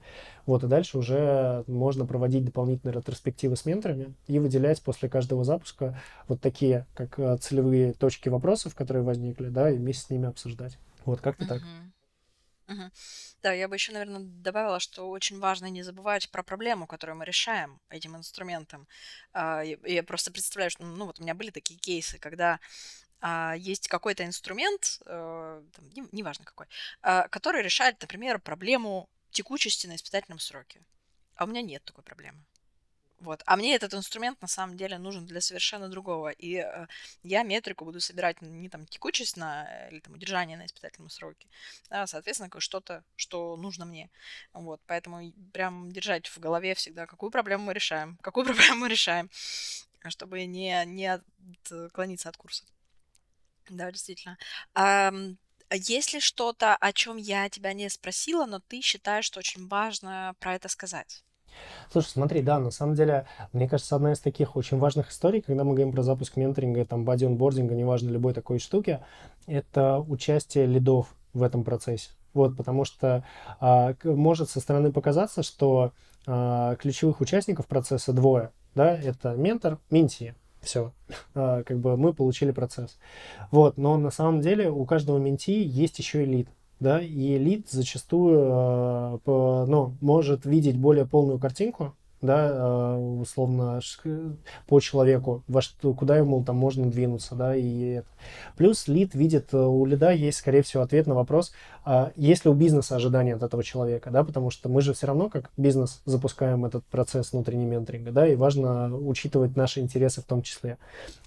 Вот, и дальше уже можно проводить дополнительные ретроспективы с менторами и выделять после каждого запуска вот такие, как а, целевые точки вопросов, которые возникли, да, и вместе с ними обсуждать. Вот, как-то так. Да, я бы еще, наверное, добавила, что очень важно не забывать про проблему, которую мы решаем этим инструментом. А, Я я просто представляю, что, ну, вот у меня были такие кейсы, когда а, есть какой-то инструмент, э, там, не- неважно какой, а, который решает, например, проблему текучести на испытательном сроке. А у меня нет такой проблемы. Вот. А мне этот инструмент на самом деле нужен для совершенно другого. И э, я метрику буду собирать не там текучесть на, э, или там удержание на испытательном сроке, а, соответственно, что-то, что нужно мне. Вот. Поэтому прям держать в голове всегда, какую проблему мы решаем, какую проблему мы решаем, чтобы не, не отклониться от курса. Да, действительно. Ам, есть ли что-то, о чем я тебя не спросила, но ты считаешь, что очень важно про это сказать? Слушай, смотри, да, на самом деле, мне кажется, одна из таких очень важных историй, когда мы говорим про запуск менторинга, там, бади онбординга, неважно, любой такой штуки, это участие лидов в этом процессе. Вот, потому что а, может со стороны показаться, что а, ключевых участников процесса двое, да, это ментор, менти. Все, а, как бы мы получили процесс. Вот, но на самом деле у каждого менти есть еще и лид да, и элит зачастую, э, ну, может видеть более полную картинку, да, э, условно, по человеку, во что, куда ему там можно двинуться, да, и это. Плюс лид видит, э, у лида есть, скорее всего, ответ на вопрос, а есть ли у бизнеса ожидания от этого человека, да, потому что мы же все равно как бизнес запускаем этот процесс внутреннего менторинга, да, и важно учитывать наши интересы в том числе.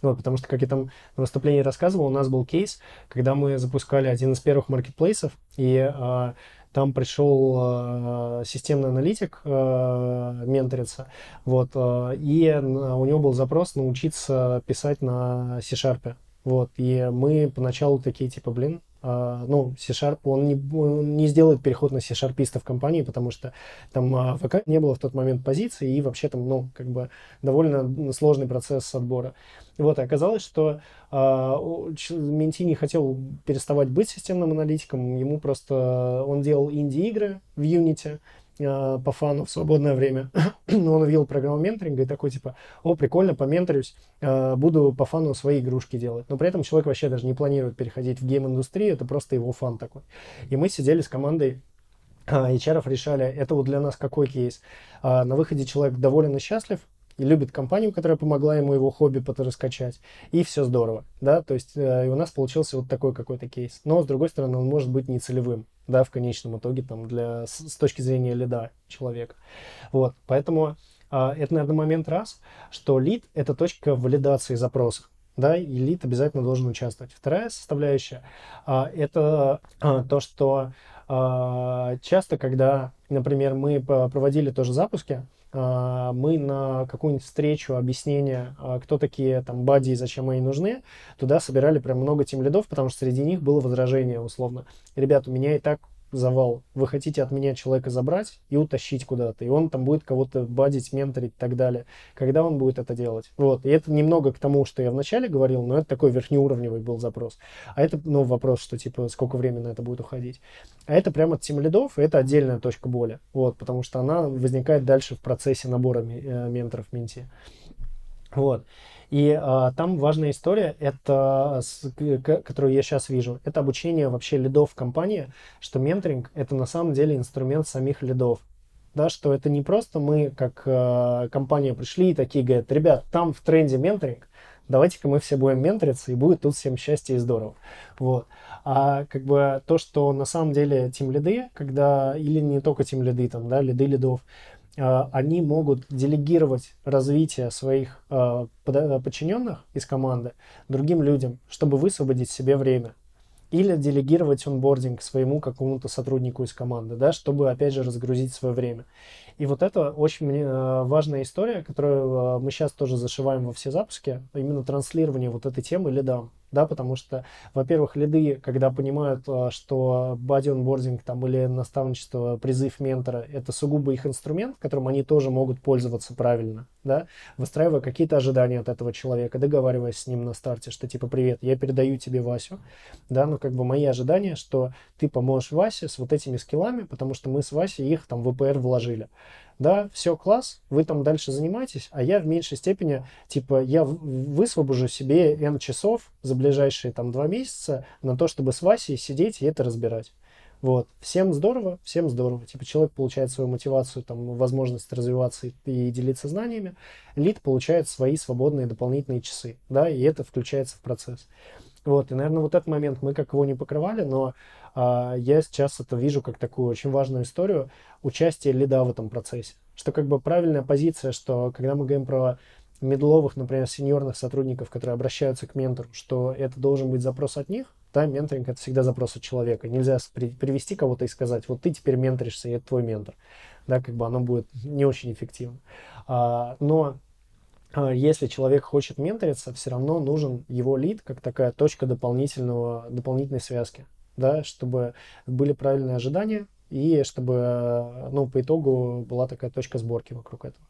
Вот, потому что, как я там на выступлении рассказывал, у нас был кейс, когда мы запускали один из первых маркетплейсов, и а, там пришел э, системный аналитик э, менториться, вот, э, и у него был запрос научиться писать на C-Sharp. Вот, и мы поначалу такие, типа, блин, Uh, ну, C-Sharp, он не, он не сделает переход на C-Sharpista в компании, потому что там uh, ВК не было в тот момент позиции, и вообще там, ну, как бы довольно сложный процесс отбора. Вот, и оказалось, что uh, Менти не хотел переставать быть системным аналитиком, ему просто, он делал инди-игры в Unity, э, по фану в свободное время. Но он увидел программу менторинга и такой, типа, о, прикольно, поменторюсь, э, буду по фану свои игрушки делать. Но при этом человек вообще даже не планирует переходить в гейм-индустрию, это просто его фан такой. И мы сидели с командой э, HR решали, это вот для нас какой кейс. На выходе человек доволен и счастлив, и любит компанию, которая помогла ему его хобби раскачать, и все здорово, да, то есть э, и у нас получился вот такой какой-то кейс. Но, с другой стороны, он может быть не целевым, да, в конечном итоге, там, для, с, с точки зрения лида человека. Вот, поэтому а, это, наверное, момент раз, что лид — это точка валидации запросов да, и лид обязательно должен участвовать. Вторая составляющая а, это а, то, что а, часто, когда, например, мы проводили тоже запуски, мы на какую-нибудь встречу, объяснение, а, кто такие там бади и зачем они нужны, туда собирали прям много тем лидов, потому что среди них было возражение условно. Ребят, у меня и так завал. Вы хотите от меня человека забрать и утащить куда-то. И он там будет кого-то бадить, менторить и так далее. Когда он будет это делать? Вот. И это немного к тому, что я вначале говорил, но это такой верхнеуровневый был запрос. А это, ну, вопрос, что типа, сколько времени на это будет уходить. А это прямо от тем лидов, и это отдельная точка боли. Вот, потому что она возникает дальше в процессе набора э, менторов менти. Вот. И а, там важная история, это, с, к, которую я сейчас вижу, это обучение вообще лидов в компании, что менторинг это на самом деле инструмент самих лидов. Да, что это не просто мы, как э, компания, пришли и такие говорят, ребят, там в тренде менторинг, давайте-ка мы все будем менториться, и будет тут всем счастье и здорово. Вот. А как бы то, что на самом деле тим лиды, когда, или не только тим лиды, там, да, лиды лидов, они могут делегировать развитие своих а, подчиненных из команды другим людям, чтобы высвободить себе время. или делегировать онбординг своему какому-то сотруднику из команды, да, чтобы, опять же, разгрузить свое время. И вот это очень э, важная история, которую э, мы сейчас тоже зашиваем во все запуски, именно транслирование вот этой темы лидам да, потому что, во-первых, лиды, когда понимают, а, что бади онбординг там или наставничество, призыв ментора, это сугубо их инструмент, которым они тоже могут пользоваться правильно, да, выстраивая какие-то ожидания от этого человека, договариваясь с ним на старте, что типа, привет, я передаю тебе Васю, да, но как бы мои ожидания, что ты поможешь Васе с вот этими скиллами, потому что мы с Васей их там в ВПР вложили да, все, класс, вы там дальше занимаетесь, а я в меньшей степени, типа, я высвобожу себе N часов за ближайшие там два месяца на то, чтобы с Васей сидеть и это разбирать. Вот. Всем здорово, всем здорово. Типа человек получает свою мотивацию, там, возможность развиваться и делиться знаниями. Лид получает свои свободные дополнительные часы, да, и это включается в процесс. Вот, и, наверное, вот этот момент мы как его не покрывали, но а, я сейчас это вижу как такую очень важную историю участия лида в этом процессе. Что как бы правильная позиция, что когда мы говорим про медловых, например, сеньорных сотрудников, которые обращаются к ментору, что это должен быть запрос от них, да, менторинг это всегда запрос от человека. Нельзя при, привести кого-то и сказать, вот ты теперь менторишься, и это твой ментор. Да, как бы оно будет не очень эффективно. А, но если человек хочет менториться, все равно нужен его лид как такая точка дополнительного, дополнительной связки, да, чтобы были правильные ожидания и чтобы, ну, по итогу была такая точка сборки вокруг этого.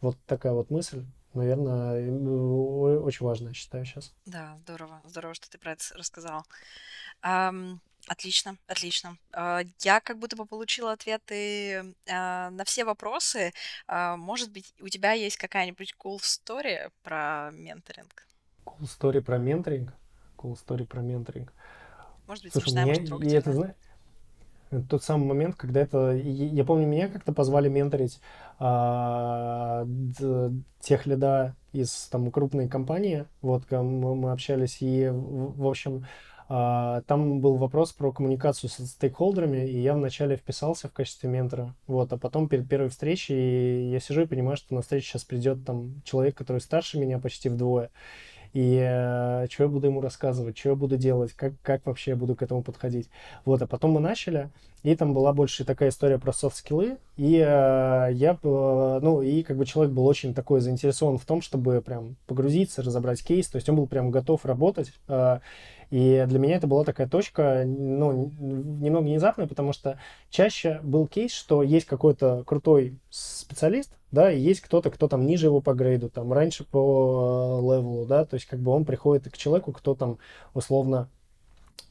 Вот такая вот мысль, наверное, очень важная, считаю сейчас. Да, здорово, здорово, что ты про это рассказал. Ам, Отлично, отлично. А, я как будто бы получила ответы а, на все вопросы. А, Может быть, у тебя есть какая-нибудь cool story про менторинг? Cool story про менторинг? Cool story про менторинг. Может быть, Слушай, смешная, меня, может, и это, трогательная? знаешь, тот самый момент, когда это... Я помню, меня как-то позвали менторить а, тех лида из там крупной компании, вот, мы мы общались, и, в общем, там был вопрос про коммуникацию с стейкхолдерами, и я вначале вписался в качестве ментора, вот, а потом перед первой встречей я сижу и понимаю, что на встречу сейчас придет там человек, который старше меня почти вдвое, и э, что я буду ему рассказывать, что я буду делать, как, как вообще я буду к этому подходить. Вот, а потом мы начали, и там была больше такая история про софт-скиллы, и э, я, э, ну, и как бы человек был очень такой заинтересован в том, чтобы прям погрузиться, разобрать кейс, то есть он был прям готов работать, э, и для меня это была такая точка, ну, немного внезапная, потому что чаще был кейс, что есть какой-то крутой специалист, да, и есть кто-то, кто там ниже его по грейду, там раньше по левелу, да, то есть как бы он приходит к человеку, кто там условно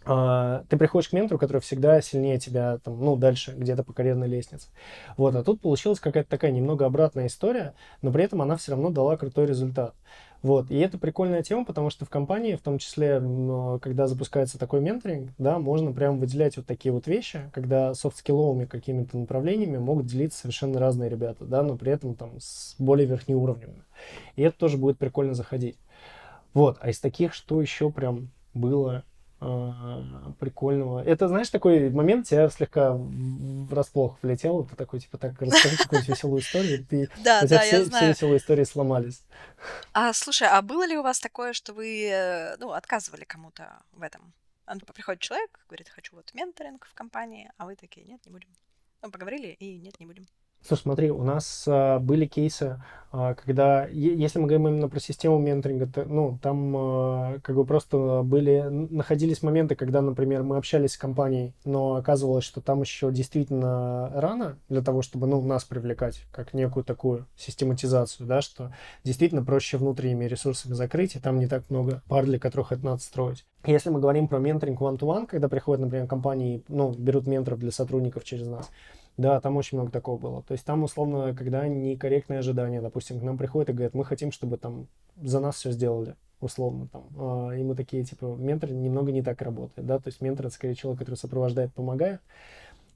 ты приходишь к ментору, который всегда сильнее тебя, там, ну, дальше, где-то по карьерной лестнице. Вот, а тут получилась какая-то такая немного обратная история, но при этом она все равно дала крутой результат. Вот, и это прикольная тема, потому что в компании, в том числе, когда запускается такой менторинг, да, можно прям выделять вот такие вот вещи, когда софт-скилловыми какими-то направлениями могут делиться совершенно разные ребята, да, но при этом там с более верхнеуровневыми. И это тоже будет прикольно заходить. Вот, а из таких, что еще прям было а, прикольного. Это, знаешь, такой момент тебя слегка врасплох влетел, ты такой, типа, так, расскажи какую-нибудь веселую историю, ты, Да, тебя да, я все, все знаю. веселые истории сломались. А слушай, а было ли у вас такое, что вы, э, ну, отказывали кому-то в этом? А, ну, Приходит человек, говорит, хочу вот менторинг в компании, а вы такие, нет, не будем. Ну, поговорили, и нет, не будем. Слушай, смотри, у нас а, были кейсы, а, когда, если мы говорим именно про систему менторинга, то, ну, там а, как бы просто были, находились моменты, когда, например, мы общались с компанией, но оказывалось, что там еще действительно рано для того, чтобы, ну, нас привлекать как некую такую систематизацию, да, что действительно проще внутренними ресурсами закрыть, и там не так много пар, для которых это надо строить. Если мы говорим про менторинг one-to-one, когда приходят, например, компании, ну, берут менторов для сотрудников через нас, да, там очень много такого было. То есть там, условно, когда некорректные ожидания, допустим, к нам приходят и говорят, мы хотим, чтобы там за нас все сделали, условно, там. А, и мы такие, типа, ментор немного не так работает, да, то есть ментор это скорее человек, который сопровождает, помогает,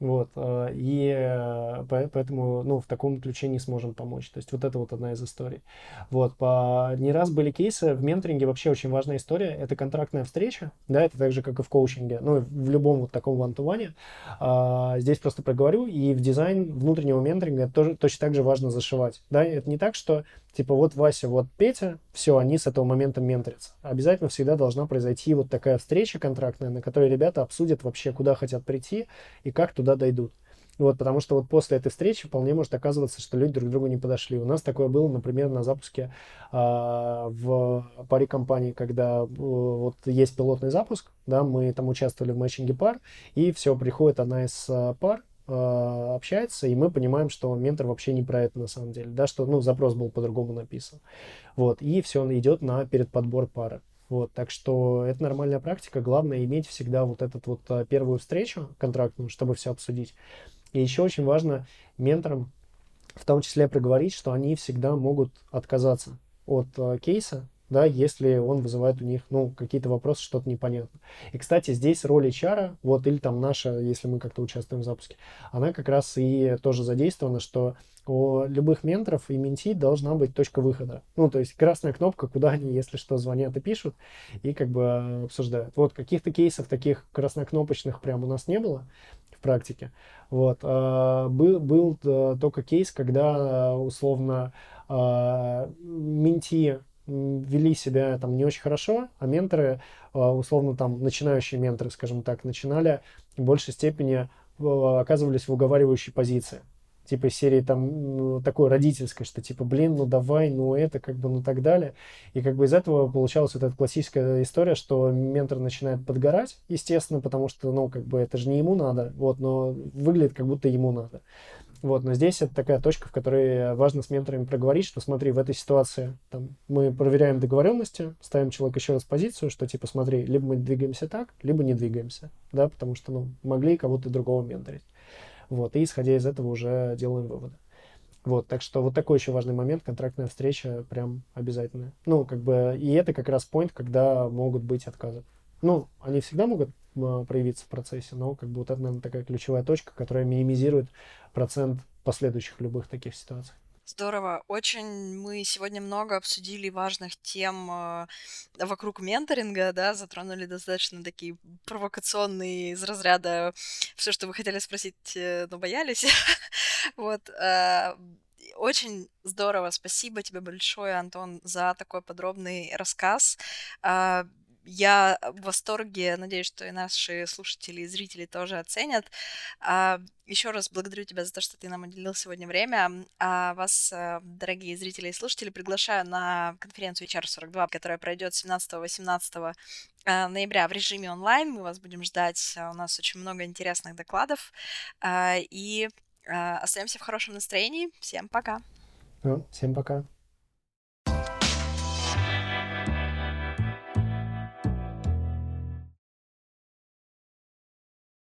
вот, э, и э, поэтому, ну, в таком ключе не сможем помочь. То есть вот это вот одна из историй. Вот, по... не раз были кейсы, в менторинге вообще очень важная история, это контрактная встреча, да, это так же, как и в коучинге, ну, в любом вот таком вантуване. А, здесь просто проговорю, и в дизайн внутреннего менторинга тоже точно так же важно зашивать, да, это не так, что Типа вот Вася, вот Петя, все, они с этого момента менторятся. Обязательно всегда должна произойти вот такая встреча контрактная, на которой ребята обсудят вообще, куда хотят прийти и как туда дойдут. Вот, потому что вот после этой встречи вполне может оказываться, что люди друг к другу не подошли. У нас такое было, например, на запуске э, в паре компаний, когда э, вот есть пилотный запуск, да, мы там участвовали в матчинге пар, и все, приходит одна из э, пар, общается, и мы понимаем, что ментор вообще не про это на самом деле, да, что, ну, запрос был по-другому написан. Вот, и все, он идет на перед подбор пары. Вот, так что это нормальная практика. Главное иметь всегда вот эту вот первую встречу контрактную, чтобы все обсудить. И еще очень важно менторам в том числе проговорить, что они всегда могут отказаться от э, кейса, да, если он вызывает у них, ну, какие-то вопросы, что-то непонятно. И, кстати, здесь роль HR, вот, или там наша, если мы как-то участвуем в запуске, она как раз и тоже задействована, что у любых менторов и менти должна быть точка выхода. Ну, то есть красная кнопка, куда они, если что, звонят и пишут, и как бы обсуждают. Вот каких-то кейсов таких краснокнопочных прям у нас не было, практике. Вот. А, был, был э, только кейс, когда условно менти вели себя там не очень хорошо, а менторы, а, условно там начинающие менторы, скажем так, начинали в большей степени оказывались в уговаривающей позиции типа серии там ну, такой родительской, что типа, блин, ну давай, ну это как бы, ну так далее. И как бы из этого получалась вот эта классическая история, что ментор начинает подгорать, естественно, потому что, ну, как бы это же не ему надо, вот, но выглядит как будто ему надо. Вот, но здесь это такая точка, в которой важно с менторами проговорить, что смотри, в этой ситуации там, мы проверяем договоренности, ставим человека еще раз позицию, что типа смотри, либо мы двигаемся так, либо не двигаемся, да, потому что, ну, могли кого-то другого менторить. Вот, и исходя из этого уже делаем выводы. Вот, так что вот такой еще важный момент, контрактная встреча прям обязательная. Ну, как бы, и это как раз point, когда могут быть отказы. Ну, они всегда могут проявиться в процессе, но как бы вот это, наверное, такая ключевая точка, которая минимизирует процент последующих любых таких ситуаций. Здорово. Очень мы сегодня много обсудили важных тем э, вокруг менторинга, да, затронули достаточно такие провокационные из разряда все, что вы хотели спросить, э, но боялись. Вот. э, Очень здорово. Спасибо тебе большое, Антон, за такой подробный рассказ. А, я в восторге, надеюсь, что и наши слушатели и зрители тоже оценят. А, еще раз благодарю тебя за то, что ты нам уделил сегодня время. А вас, э, дорогие зрители и слушатели, приглашаю на конференцию HR42, которая пройдет 17-18 э, ноября в режиме онлайн. Мы вас будем ждать. У нас очень много интересных докладов. А, и э, остаемся в хорошем настроении. Всем пока. Ну, всем пока.